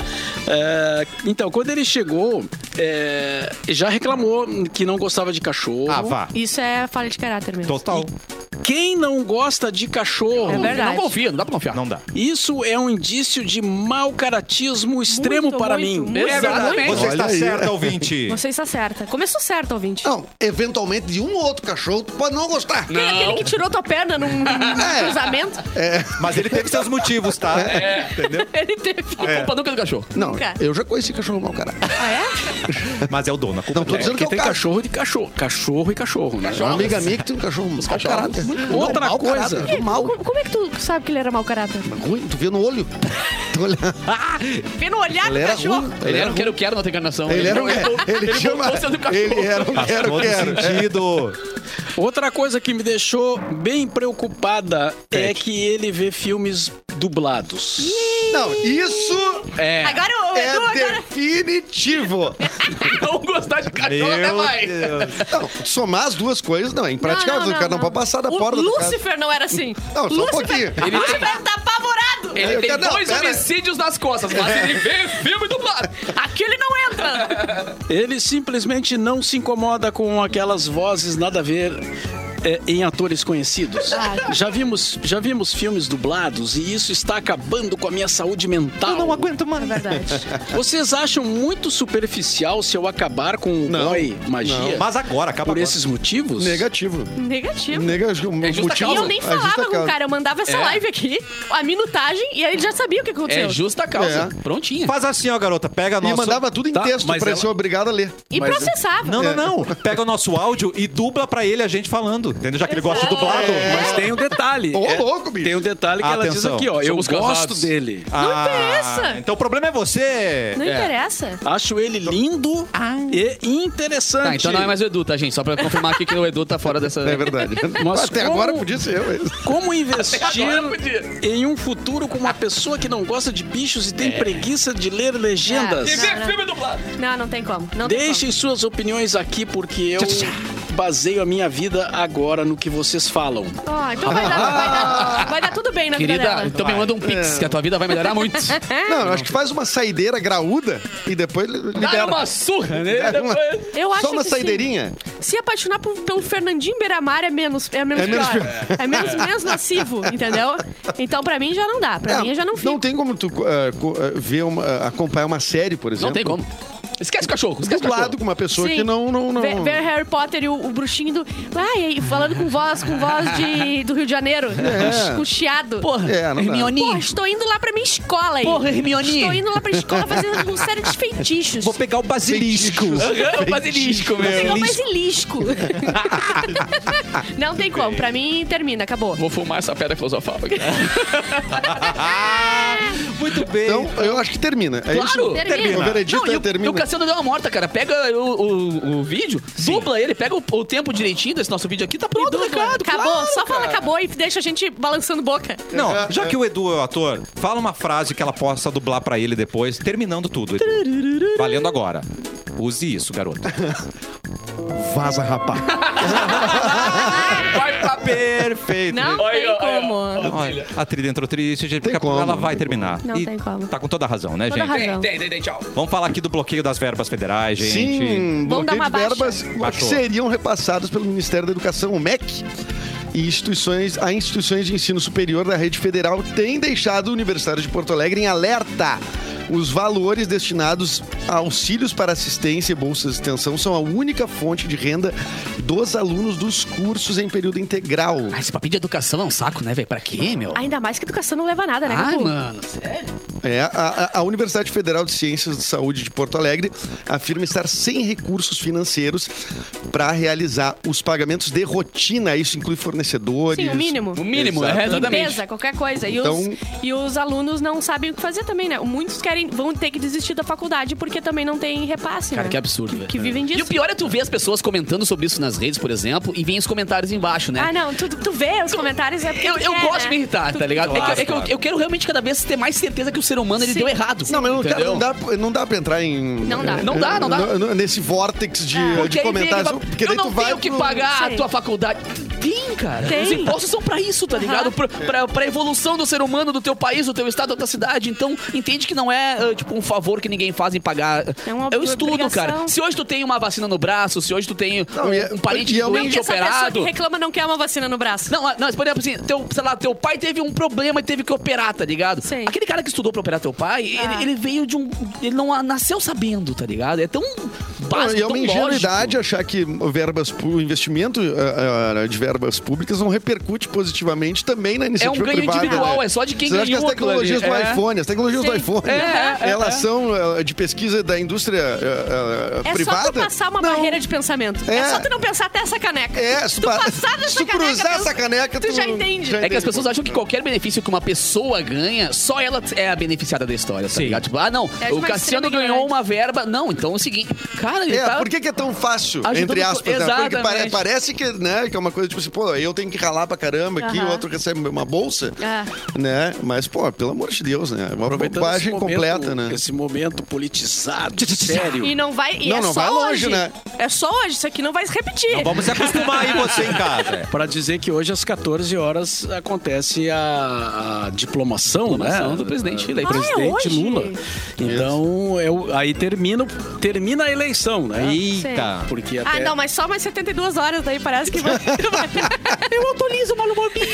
Speaker 5: É, então, quando ele chegou, é, já reclamou que não gostava de cachorro.
Speaker 1: Ah, vá.
Speaker 4: Isso é falha de caráter mesmo.
Speaker 1: Total.
Speaker 5: Quem não gosta de cachorro?
Speaker 4: É verdade.
Speaker 3: Não confia, não dá pra confiar.
Speaker 1: Não dá.
Speaker 5: Isso é um indício de mau caratismo extremo
Speaker 4: Muito,
Speaker 5: para
Speaker 4: muito,
Speaker 5: mim.
Speaker 4: muito.
Speaker 3: É verdade.
Speaker 1: Você está
Speaker 2: aí.
Speaker 1: certa, ouvinte.
Speaker 4: Você está certa. Começou certo, ouvinte.
Speaker 2: Não, eventualmente de um ou outro cachorro tu pode não gostar.
Speaker 4: Aquele, aquele que tirou tua perna num, num
Speaker 2: É.
Speaker 4: cruzamento.
Speaker 1: Mas ele teve seus motivos, tá? Entendeu?
Speaker 4: Ele teve.
Speaker 3: A culpa nunca é do cachorro.
Speaker 2: Não,
Speaker 4: Nunca.
Speaker 2: eu já conheci cachorro mau caráter.
Speaker 4: Ah, é?
Speaker 1: Mas é o dono. A culpa
Speaker 2: Não, tô
Speaker 1: é.
Speaker 2: dizendo que
Speaker 5: Porque
Speaker 2: é o
Speaker 5: tem cachorro de cachorro. Cachorro e cachorro, né?
Speaker 2: Uma amiga minha que tem um cachorro mau caráter.
Speaker 5: Outra
Speaker 2: Mau
Speaker 5: coisa.
Speaker 2: caráter, mal.
Speaker 4: Como, como é que tu sabe que ele era mau caráter?
Speaker 2: Ruim, tu vê no olho. Tu olha-
Speaker 4: Vê no olhar
Speaker 2: Ele
Speaker 4: do
Speaker 2: era
Speaker 4: cachorro.
Speaker 2: ruim.
Speaker 3: Ele era um quero-quero na tua encarnação.
Speaker 2: Ele era um. Ele
Speaker 3: ele
Speaker 2: chama. Ele era um quero, quero.
Speaker 1: sentido.
Speaker 5: Outra coisa que me deixou bem preocupada é que ele vê filmes dublados.
Speaker 2: Não, isso
Speaker 5: É.
Speaker 4: Agora
Speaker 2: é
Speaker 4: Edu,
Speaker 2: definitivo.
Speaker 3: Não gostar de cachorro até mais.
Speaker 2: Não, somar as duas coisas não é impraticável. o cara não, pode passar da
Speaker 4: o
Speaker 2: porta do carro.
Speaker 4: Lúcifer não era assim.
Speaker 2: Não, só um
Speaker 4: Lúcifer,
Speaker 2: pouquinho.
Speaker 4: Lúcifer tá apavorado.
Speaker 3: Ele tem
Speaker 2: não,
Speaker 3: dois
Speaker 2: pera.
Speaker 3: homicídios nas costas, mas ele vê filme dublado.
Speaker 4: Aqui ele não entra.
Speaker 5: Ele simplesmente não se incomoda com aquelas vozes nada a ver. É, em atores conhecidos.
Speaker 4: Ah.
Speaker 5: Já vimos, já vimos filmes dublados e isso está acabando com a minha saúde mental.
Speaker 1: Eu não aguento
Speaker 4: É
Speaker 1: mais.
Speaker 4: verdade.
Speaker 5: Vocês acham muito superficial se eu acabar com o
Speaker 2: Não,
Speaker 5: boy magia?
Speaker 1: Mas agora, acaba
Speaker 5: Por
Speaker 1: agora.
Speaker 5: esses motivos?
Speaker 2: Negativo.
Speaker 4: Negativo.
Speaker 2: Negativo.
Speaker 3: É justa
Speaker 2: motivo-
Speaker 4: E eu nem
Speaker 2: é
Speaker 4: falava
Speaker 2: justa
Speaker 4: com o cara, eu mandava essa
Speaker 3: É.
Speaker 4: live aqui, a minutagem, e aí ele já sabia o que aconteceu.
Speaker 3: É justa causa.
Speaker 2: É.
Speaker 3: Prontinha.
Speaker 1: Faz assim, ó, garota. Pega
Speaker 2: E
Speaker 1: nosso...
Speaker 2: mandava tudo em
Speaker 5: Tá,
Speaker 2: texto pra
Speaker 5: ela-
Speaker 2: ser obrigado a ler.
Speaker 4: E
Speaker 5: Mas-
Speaker 4: processava.
Speaker 1: Não, não, não. Pega o nosso áudio e dubla pra ele a gente falando. Entendeu? Já que ele gosta de dublado.
Speaker 5: Mas tem um detalhe.
Speaker 2: Ô,
Speaker 5: É,
Speaker 2: louco, bicho.
Speaker 5: Tem um detalhe que ela diz
Speaker 1: Atenção.
Speaker 5: aqui, ó. Eu
Speaker 3: Somos
Speaker 5: gosto
Speaker 3: casados.
Speaker 5: dele.
Speaker 4: Não interessa.
Speaker 1: Então o problema é você.
Speaker 4: Não interessa.
Speaker 5: Acho ele lindo e interessante.
Speaker 3: Tá, então não é mais o Edu, tá, gente? Só pra confirmar aqui que o Edu tá fora dessa.
Speaker 2: É verdade.
Speaker 5: Mas
Speaker 2: Até
Speaker 5: como-
Speaker 2: agora podia ser eu. mas-
Speaker 5: Como investir em um futuro com uma pessoa que não gosta de bichos e tem preguiça de ler legendas?
Speaker 4: É.
Speaker 3: E vê filme dublado.
Speaker 4: Não, não tem como. Não tem
Speaker 5: Deixem suas opiniões aqui porque eu baseio a minha vida agora no que vocês falam.
Speaker 4: Ó, então vai dar, vai, dar, vai dar tudo bem na vida
Speaker 3: Querida,
Speaker 4: dela.
Speaker 3: então me manda um pix, que a tua vida vai melhorar muito.
Speaker 2: Não, eu acho que faz uma saideira graúda e depois
Speaker 3: Dá
Speaker 2: libera.
Speaker 3: uma surra, né?
Speaker 2: Dá uma-
Speaker 3: Depois-
Speaker 4: Eu acho
Speaker 2: Só uma
Speaker 4: que
Speaker 2: saideirinha.
Speaker 4: sim. Se apaixonar por- pelo Fernandinho Beiramar é menos, é menos
Speaker 2: É menos
Speaker 4: pior. É menos, menos nocivo, entendeu? Então pra mim já não dá. Pra
Speaker 2: É,
Speaker 4: mim eu já não fico.
Speaker 2: Não tem como tu eh, co- eh, ver uma, eh, acompanhar uma série, por exemplo.
Speaker 3: Não tem como. Esquece o cachorro, esquece o
Speaker 2: Dublado
Speaker 3: cachorro.
Speaker 2: com uma pessoa
Speaker 4: Sim.
Speaker 2: que não. não, não...
Speaker 4: Ver, ver Harry Potter e o, o bruxinho do. Ai, falando com voz, com voz de, do Rio de Janeiro.
Speaker 2: É.
Speaker 4: Com chiado.
Speaker 3: Porra,
Speaker 2: É, não.
Speaker 3: Hermione.
Speaker 4: Pô, estou indo lá pra minha escola aí.
Speaker 3: Porra, Hermione.
Speaker 4: Estou indo lá pra escola fazendo uma série de feitiços.
Speaker 1: Vou pegar o basilisco.
Speaker 3: O basilisco,
Speaker 4: Vou pegar
Speaker 3: meu.
Speaker 4: o basilisco. não tem como. Pra mim, termina. Acabou.
Speaker 3: Vou fumar essa pedra filosofal aqui.
Speaker 1: Muito bem.
Speaker 2: Então, eu acho que termina. É
Speaker 3: Claro.
Speaker 2: isso?
Speaker 4: Termina.
Speaker 2: O veredito
Speaker 3: Não,
Speaker 2: é
Speaker 3: o,
Speaker 2: termina.
Speaker 3: Cassiano deu uma morta, cara. Pega o, o, o vídeo, dupla ele, pega o, o tempo direitinho desse nosso vídeo aqui, tá pronto o
Speaker 4: Dupla.
Speaker 3: recado.
Speaker 4: Acabou.
Speaker 3: claro,
Speaker 4: Só fala
Speaker 3: cara.
Speaker 4: acabou e deixa a gente balançando boca.
Speaker 1: Não, já que o Edu é o ator, fala uma frase que ela possa dublar pra ele depois, terminando tudo. Edu. Valendo agora. Use isso, garoto.
Speaker 2: Vaza, rapaz.
Speaker 3: Vai pra
Speaker 1: Perfeito.
Speaker 4: Não
Speaker 3: Olha,
Speaker 4: tem
Speaker 3: olha,
Speaker 4: como.
Speaker 1: Olha, a trilha entrou triste, gente, porque
Speaker 2: como.
Speaker 1: ela vai terminar.
Speaker 4: Não
Speaker 1: E
Speaker 4: tem como.
Speaker 1: Tá com toda a razão, né,
Speaker 4: Toda
Speaker 1: gente?
Speaker 4: razão.
Speaker 3: Tem, tem, tem, tchau.
Speaker 1: Vamos falar aqui do bloqueio das verbas federais, gente.
Speaker 2: Sim,
Speaker 4: Vamos dar
Speaker 2: bloqueio
Speaker 4: uma
Speaker 2: de
Speaker 4: baixa.
Speaker 2: verbas que
Speaker 1: Baixou.
Speaker 2: seriam repassadas pelo Ministério da Educação, o MEC. E instituições, a instituições de ensino superior da rede federal têm deixado universitários de Porto Alegre em alerta. Os valores destinados a auxílios para assistência e bolsas de extensão são a única fonte de renda dos alunos dos cursos em período integral.
Speaker 3: Ah, esse papinho de educação é um saco, né, velho? Pra quê, meu?
Speaker 4: Ainda mais que educação não leva a nada, né,
Speaker 3: Ai,
Speaker 4: Capu?
Speaker 3: mano, sério?
Speaker 2: É, a, a- a Universidade Federal de Ciências de Saúde de Porto Alegre afirma estar sem recursos financeiros para realizar os pagamentos de rotina. Isso inclui fornecedores.
Speaker 4: Sim, o mínimo.
Speaker 3: O mínimo,
Speaker 2: Exato.
Speaker 3: é, exatamente.
Speaker 4: Limpeza, qualquer coisa. E,
Speaker 2: Então-
Speaker 4: os, e os alunos não sabem o que fazer também, né? Muitos querem, vão ter que desistir da faculdade porque também não tem repasse,
Speaker 3: Cara,
Speaker 4: né?
Speaker 3: que absurdo, velho.
Speaker 4: Que vivem disso.
Speaker 3: E o pior é tu ver as pessoas comentando sobre isso nas redes, por exemplo, e vem os comentários embaixo, né?
Speaker 4: Ah, não, tu, tu vê os comentários, é porque
Speaker 3: Eu,
Speaker 4: tu
Speaker 3: eu
Speaker 4: quer,
Speaker 3: gosto
Speaker 4: né?
Speaker 3: de me irritar,
Speaker 4: Tu-
Speaker 3: tá ligado? É que-
Speaker 1: Claro,
Speaker 3: é que, eu-
Speaker 1: claro.
Speaker 3: eu, quero realmente cada vez ter mais certeza que o ser humano ele
Speaker 4: Sim.
Speaker 3: deu errado.
Speaker 2: Não, mas não, não, dá, não dá pra entrar em.
Speaker 4: Não dá.
Speaker 3: Não dá, não dá.
Speaker 2: Nesse vórtex de,
Speaker 4: É.
Speaker 2: de comentários. Porque
Speaker 3: eu
Speaker 2: daí
Speaker 3: não
Speaker 2: tu vai
Speaker 3: tenho que pagar a tua faculdade. Tem, cara.
Speaker 4: Tem.
Speaker 3: Os impostos são pra isso, tá ligado? Pra, pra, pra evolução do ser humano, do teu país, do teu estado, da tua cidade. Então, entende que não é, ah, tipo, um favor que ninguém faz em pagar.
Speaker 4: É uma
Speaker 3: um estudo,
Speaker 4: obrigação.
Speaker 3: cara. Se hoje tu tem uma vacina no braço, se hoje tu tem
Speaker 2: Não,
Speaker 3: um,
Speaker 2: é-
Speaker 3: um parente
Speaker 2: e é
Speaker 4: Não,
Speaker 3: doente
Speaker 4: pessoa que
Speaker 3: operado...
Speaker 4: reclama não quer uma vacina no braço.
Speaker 3: Não, não, mas por exemplo, assim, teu, sei lá, teu pai teve um problema e teve que operar, tá ligado?
Speaker 4: Sim.
Speaker 3: Aquele cara que estudou pra operar teu pai,
Speaker 4: Ah.
Speaker 3: ele, ele veio de um. Ele não nasceu sabendo, tá ligado? É tão básico.
Speaker 2: e é uma ingenuidade
Speaker 3: lógico.
Speaker 2: achar que verbas, pu- o investimento eh, eh, de verbas públicas não repercute positivamente também na
Speaker 3: É um
Speaker 2: iniciativa
Speaker 3: ganho
Speaker 2: privada.
Speaker 3: individual,
Speaker 2: né?
Speaker 3: é só de quem
Speaker 2: Você acha que
Speaker 3: ganhou
Speaker 2: as tecnologias do
Speaker 3: É.
Speaker 2: iPhone, as tecnologias do
Speaker 4: Sim.
Speaker 2: iPhone,
Speaker 3: É, é,
Speaker 2: elas
Speaker 3: é.
Speaker 2: são eh, de pesquisa da indústria eh, eh,
Speaker 4: É
Speaker 2: privada?
Speaker 4: só tu passar uma
Speaker 2: Não.
Speaker 4: barreira de pensamento. É.
Speaker 2: É.
Speaker 4: só tu não pensar até essa caneca.
Speaker 2: É, se
Speaker 4: tu
Speaker 2: pa-
Speaker 4: passar
Speaker 2: se tu
Speaker 4: caneca,
Speaker 2: cruzar essa caneca,
Speaker 4: tu já entende.
Speaker 3: É que as pessoas acham que qualquer benefício que uma pessoa ganha, só ela é a beneficiada da história, tá
Speaker 1: Sim.
Speaker 3: ligado? Tipo, ah, não,
Speaker 4: É
Speaker 3: o Cassiano ganhou uma verba. Não, então é o seguinte, cara, ele
Speaker 2: É,
Speaker 3: tá.
Speaker 2: por que, que é tão fácil, entre aspas, né? Porque parece que, né, que é uma coisa tipo assim, pô, eu tenho que ralar pra caramba aqui, o outro recebe uma bolsa,
Speaker 4: É.
Speaker 2: né? Mas, pô, pelo amor de Deus, né? É uma bobagem
Speaker 5: momento,
Speaker 2: completa, né?
Speaker 5: Esse momento politizado, sério.
Speaker 4: E não vai. E
Speaker 2: Não,
Speaker 4: é
Speaker 2: não
Speaker 4: só
Speaker 2: vai longe,
Speaker 4: hoje.
Speaker 2: né?
Speaker 4: É só hoje. Isso aqui não vai se repetir.
Speaker 1: Não vamos se acostumar aí você em casa. é.
Speaker 5: Para dizer que hoje às 14 horas acontece a, a diplomação,
Speaker 3: Diplomação
Speaker 5: né?
Speaker 3: do presidente
Speaker 5: do
Speaker 3: eleito.
Speaker 5: presidente
Speaker 4: Ah, é hoje?
Speaker 5: Lula. Então, é o- aí termina, termina a eleição, né?
Speaker 1: Eita.
Speaker 5: Porque
Speaker 4: Ah,
Speaker 5: até
Speaker 4: não, mas só mais 72 horas daí parece que vai.
Speaker 3: Eu atualizo, Malu Borbinho.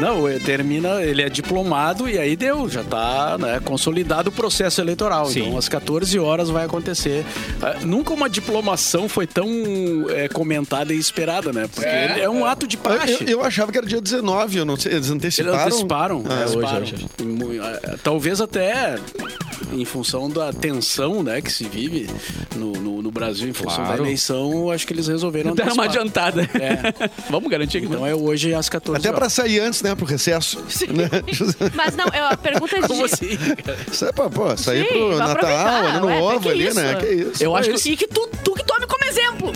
Speaker 5: não, é, termina, ele é diplomado e aí deu, já tá né, consolidado o processo eleitoral.
Speaker 1: Sim.
Speaker 5: Então, às 14 horas vai acontecer. Ah, nunca uma diplomação foi tão é, comentada e esperada, né? Porque ele é um ato de
Speaker 2: Eu,
Speaker 5: praxe.
Speaker 2: eu- eu achava que era dia 19, eu não sei, eles
Speaker 5: Eles
Speaker 2: anteciparam.
Speaker 5: anteciparam.
Speaker 2: Ah,
Speaker 5: anteciparam.
Speaker 3: hoje, hoje,
Speaker 5: ah, Talvez até em função da tensão né, que se vive no, no- no Brasil, em função
Speaker 1: Claro.
Speaker 5: da eleição, acho que eles resolveram
Speaker 3: Deram uma
Speaker 5: antecipar. É.
Speaker 3: Vamos garantir que
Speaker 5: Então é hoje às 14
Speaker 2: Até pra
Speaker 5: horas.
Speaker 2: sair antes, né, pro recesso. Né?
Speaker 4: Mas não, eu- a pergunta é de.
Speaker 5: Como assim?
Speaker 2: Isso é pra, pô, sair
Speaker 4: Sim,
Speaker 2: pro Natal, ano
Speaker 4: ué,
Speaker 2: novo
Speaker 4: que
Speaker 2: ali,
Speaker 4: isso?
Speaker 2: né? Que isso.
Speaker 3: Eu acho que
Speaker 4: E que tu, tu que tome como exemplo.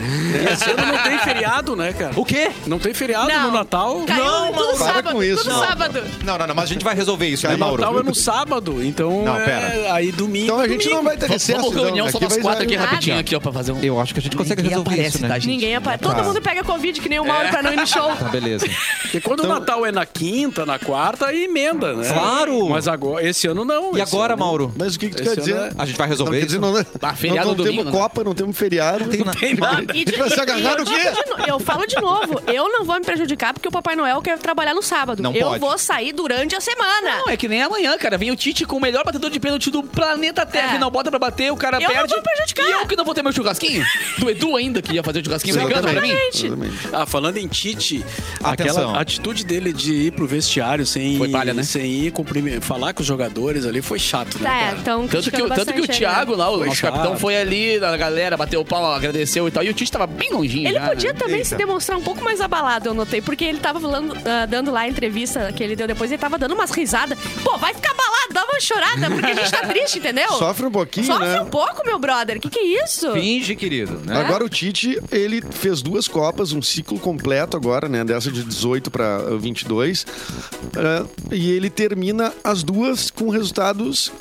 Speaker 5: Esse ano não tem feriado, né, cara?
Speaker 1: O quê?
Speaker 5: Não tem feriado
Speaker 4: Não.
Speaker 5: no Natal?
Speaker 4: Caiu
Speaker 1: Não,
Speaker 4: tudo
Speaker 2: para
Speaker 4: sábado.
Speaker 2: com isso,
Speaker 4: tudo
Speaker 2: não.
Speaker 4: sábado.
Speaker 1: Não, não, não, mas a gente vai resolver isso, né,
Speaker 5: O
Speaker 1: Mauro?
Speaker 5: Natal é no sábado, então
Speaker 1: Não,
Speaker 5: é-
Speaker 1: pera.
Speaker 5: aí domingo.
Speaker 2: Então a gente
Speaker 5: domingo.
Speaker 2: não vai ter recesso.
Speaker 3: Vamos reunião
Speaker 2: então.
Speaker 3: só nós quatro aqui rapidinho aqui, ó, pra fazer um...
Speaker 1: Eu acho que a gente consegue
Speaker 3: Ninguém
Speaker 1: resolver
Speaker 3: aparece,
Speaker 1: isso, né?
Speaker 3: tá?
Speaker 4: Ninguém apa... Todo mundo pega Covid, que nem o Mauro, pra não ir no show.
Speaker 1: Tá, beleza.
Speaker 5: Porque quando o Natal é na quinta, na quarta, aí emenda, né?
Speaker 1: Claro!
Speaker 5: Mas agora, esse ano não.
Speaker 1: E agora,
Speaker 5: ano-
Speaker 1: Mauro?
Speaker 2: Mas o que, que tu
Speaker 5: Esse
Speaker 2: quer dizer?
Speaker 5: é-
Speaker 1: A gente vai resolver
Speaker 2: Não,
Speaker 1: isso?
Speaker 2: dizer, não, não,
Speaker 3: Ah, feriado
Speaker 2: não, não
Speaker 3: domingo,
Speaker 2: temos
Speaker 3: né?
Speaker 2: Copa, não temos feriado. Não
Speaker 1: Tem nada.
Speaker 4: E de-
Speaker 2: vai se agarrar
Speaker 4: eu
Speaker 2: no quê?
Speaker 4: Eu falo de novo, eu não vou me prejudicar porque o Papai Noel quer trabalhar no sábado.
Speaker 1: Não
Speaker 4: eu
Speaker 1: pode.
Speaker 4: vou sair durante a semana.
Speaker 3: Não, é que nem amanhã, cara. Vem o Tite com o melhor batedor de pênalti do planeta Terra
Speaker 4: É.
Speaker 3: e não bota pra bater, o cara
Speaker 4: Eu não
Speaker 3: perde.
Speaker 4: vou prejudicar.
Speaker 3: E eu que não vou ter meu churrasquinho? Do Edu ainda, que ia fazer o churrasquinho brigando pra mim?
Speaker 4: Exatamente.
Speaker 5: Ah, falando em Tite,
Speaker 1: Atenção.
Speaker 5: aquela atitude dele de ir pro vestiário sem,
Speaker 3: Foi palha, né?
Speaker 5: sem ir falar com os jogadores ali foi chato, né?
Speaker 4: É, então
Speaker 3: Tanto que, o- tanto que o Thiago lá, o
Speaker 5: Foi
Speaker 3: nosso
Speaker 5: chato.
Speaker 3: capitão, foi ali na galera, bateu o pau, agradeceu e tal. E o Tite tava bem longinho
Speaker 4: Ele
Speaker 3: já,
Speaker 4: podia
Speaker 3: né?
Speaker 4: também se demonstrar um pouco mais abalado, eu notei, porque ele tava falando, ah, dando lá a entrevista que ele deu depois, ele tava dando umas risadas. Pô, vai ficar abalado, dá uma chorada, porque a gente tá triste, entendeu?
Speaker 2: Sofre um pouquinho,
Speaker 4: Sofre
Speaker 2: né?
Speaker 4: um pouco, meu brother. Que que é isso?
Speaker 1: Finge, querido, né?
Speaker 2: Agora o Tite, ele fez duas Copas, um ciclo completo agora, né? Dessa de 18 para 22. eh, e ele termina as duas com resultados.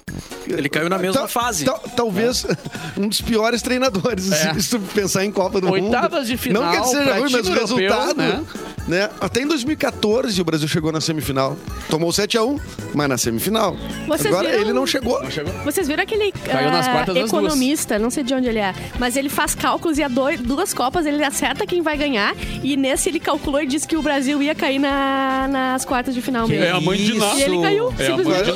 Speaker 5: Ele caiu na mesma
Speaker 2: Ta-
Speaker 5: fase.
Speaker 2: ta- talvez um dos piores treinadores,
Speaker 3: É.
Speaker 2: se tu pensar em Copa do Mundo.
Speaker 3: Oitavas de final
Speaker 2: Não que ele seja ruim, mas o resultado.
Speaker 3: né?
Speaker 2: Né? Até em 2014 o Brasil chegou na semifinal. Tomou 7x1, mas na semifinal.
Speaker 4: Vocês
Speaker 2: agora
Speaker 4: viram-
Speaker 2: ele não chegou.
Speaker 4: Vocês viram aquele
Speaker 3: Caiu nas quartas das
Speaker 4: economista, não sei de onde ele é, mas ele faz cálculos e a doi- duas Copas ele acerta quem vai ganhar. E nesse ele calculou e disse que o Brasil ia cair na- nas quartas de final mesmo.
Speaker 3: É a mãe de. Ná.
Speaker 4: E ele caiu,
Speaker 3: É a mãe
Speaker 4: simplesmente.
Speaker 3: de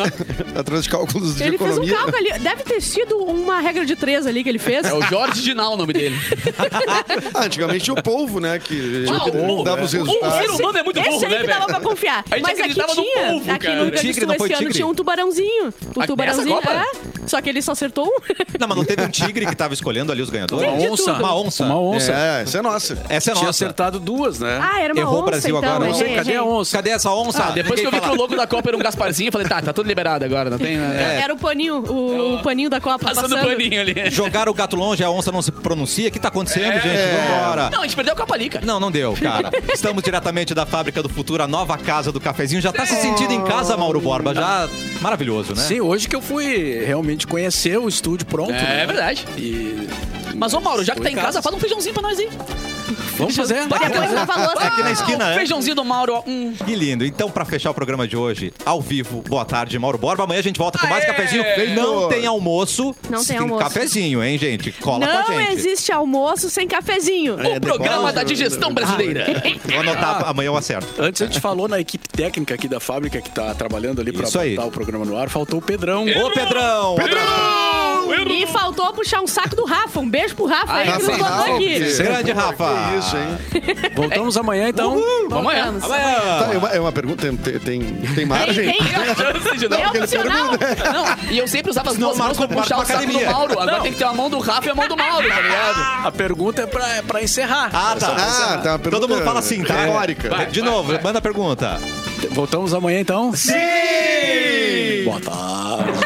Speaker 3: Ná.
Speaker 2: Através de cálculos de
Speaker 4: Ele fez um
Speaker 2: economia.
Speaker 4: cálculo ali. Deve ter sido uma regra de três ali que ele fez.
Speaker 3: É o Jorge Dinal o nome dele.
Speaker 2: Ah, antigamente tinha o polvo, né? Que
Speaker 3: Ah, o
Speaker 2: dava
Speaker 3: é.
Speaker 2: os
Speaker 3: O
Speaker 2: resultados.
Speaker 3: ser humano é muito
Speaker 4: Esse
Speaker 3: burro,
Speaker 4: aí
Speaker 3: né,
Speaker 4: que dava pra confiar.
Speaker 3: A gente
Speaker 4: Mas aqui tinha.
Speaker 3: polvo,
Speaker 4: aqui
Speaker 3: cara.
Speaker 4: no Rio Grande do Sul esse ano tinha um tubarãozinho. O
Speaker 3: Ah,
Speaker 4: tubarãozinho. É, só que ele só acertou um.
Speaker 1: Não, mas não teve um tigre que tava escolhendo ali os ganhadores?
Speaker 5: Uma onça.
Speaker 1: Uma onça.
Speaker 5: Uma onça.
Speaker 2: É, essa é nossa.
Speaker 1: Essa é
Speaker 5: Tinha
Speaker 1: nossa.
Speaker 5: acertado duas, né?
Speaker 4: Ah, era uma
Speaker 1: Errou o
Speaker 4: onça,
Speaker 1: Brasil
Speaker 4: então.
Speaker 1: agora,
Speaker 4: é,
Speaker 1: não sei,
Speaker 5: Cadê a onça?
Speaker 1: Cadê essa onça?
Speaker 3: Ah, depois que eu vi que o logo da Copa era um Gasparzinho, eu falei, tá, tá tudo liberado agora, não tem... É.
Speaker 4: Era o paninho, o, o paninho da Copa
Speaker 3: Passando
Speaker 4: passando.
Speaker 3: paninho ali.
Speaker 1: Jogar o gato longe, a onça não se pronuncia. O que tá acontecendo, gente? Vambora.
Speaker 3: Não, a gente perdeu a Copa ali, cara.
Speaker 1: Não, não deu, cara. Estamos diretamente da Fábrica do Futuro, a nova casa do cafezinho. Já tá se sentindo em casa, Mauro Borba? Já maravilhoso, né?
Speaker 5: Sim, hoje que eu fui realmente gente conhecer o estúdio pronto.
Speaker 3: É
Speaker 5: né?
Speaker 3: verdade.
Speaker 5: E...
Speaker 3: Mas, ô Mauro, já que tá em casa, faz um feijãozinho pra nós aí.
Speaker 5: Vamos fazer.
Speaker 4: Daqui a pouco lava a louça.
Speaker 1: Aqui na esquina, né?
Speaker 3: Feijãozinho do Mauro, ó. Hum.
Speaker 1: Que lindo. Então, pra fechar o programa de hoje, ao vivo, boa tarde, Mauro Borba. Amanhã a gente volta com mais
Speaker 3: Aê!
Speaker 1: cafezinho. Não tem almoço.
Speaker 4: Não tem almoço.
Speaker 1: cafezinho, hein, gente? Cola
Speaker 4: Não
Speaker 1: com a gente.
Speaker 4: existe almoço sem cafezinho.
Speaker 3: O programa
Speaker 2: depois-
Speaker 3: da digestão brasileira.
Speaker 1: Vou anotar, amanhã eu acerto.
Speaker 5: Antes a gente falou na equipe técnica aqui da fábrica que tá trabalhando ali pra
Speaker 1: Isso aí.
Speaker 5: botar o programa no ar. Faltou o Pedrão.
Speaker 1: Ô, Pedrão!
Speaker 4: E faltou puxar um saco do Rafa. Um beijo pro Rafa aí,
Speaker 3: Ah,
Speaker 4: que nos
Speaker 3: Rafa,
Speaker 4: botou aqui.
Speaker 1: Grande, Rafa.
Speaker 2: Que isso, hein?
Speaker 5: Voltamos amanhã, então.
Speaker 3: Vamos amanhã.
Speaker 4: Voltamos.
Speaker 2: Tá, é, uma, é uma pergunta, tem, tem, tem, tem
Speaker 4: Tem,
Speaker 2: margem?
Speaker 4: tem. É
Speaker 2: porque ele
Speaker 4: opcional.
Speaker 3: Não, e eu sempre usava as duas mãos pra puxar o saco do. Mauro. Agora tem que ter a mão do Rafa e a mão do Mauro, tá ligado?
Speaker 5: A pergunta é pra, é pra encerrar.
Speaker 1: Ah, tá.
Speaker 2: Ah, tá
Speaker 1: Todo mundo fala assim, tá?
Speaker 2: Teórica.
Speaker 3: Vai.
Speaker 1: De novo, manda a pergunta.
Speaker 5: Voltamos amanhã, então.
Speaker 1: Sim!
Speaker 5: Boa tarde.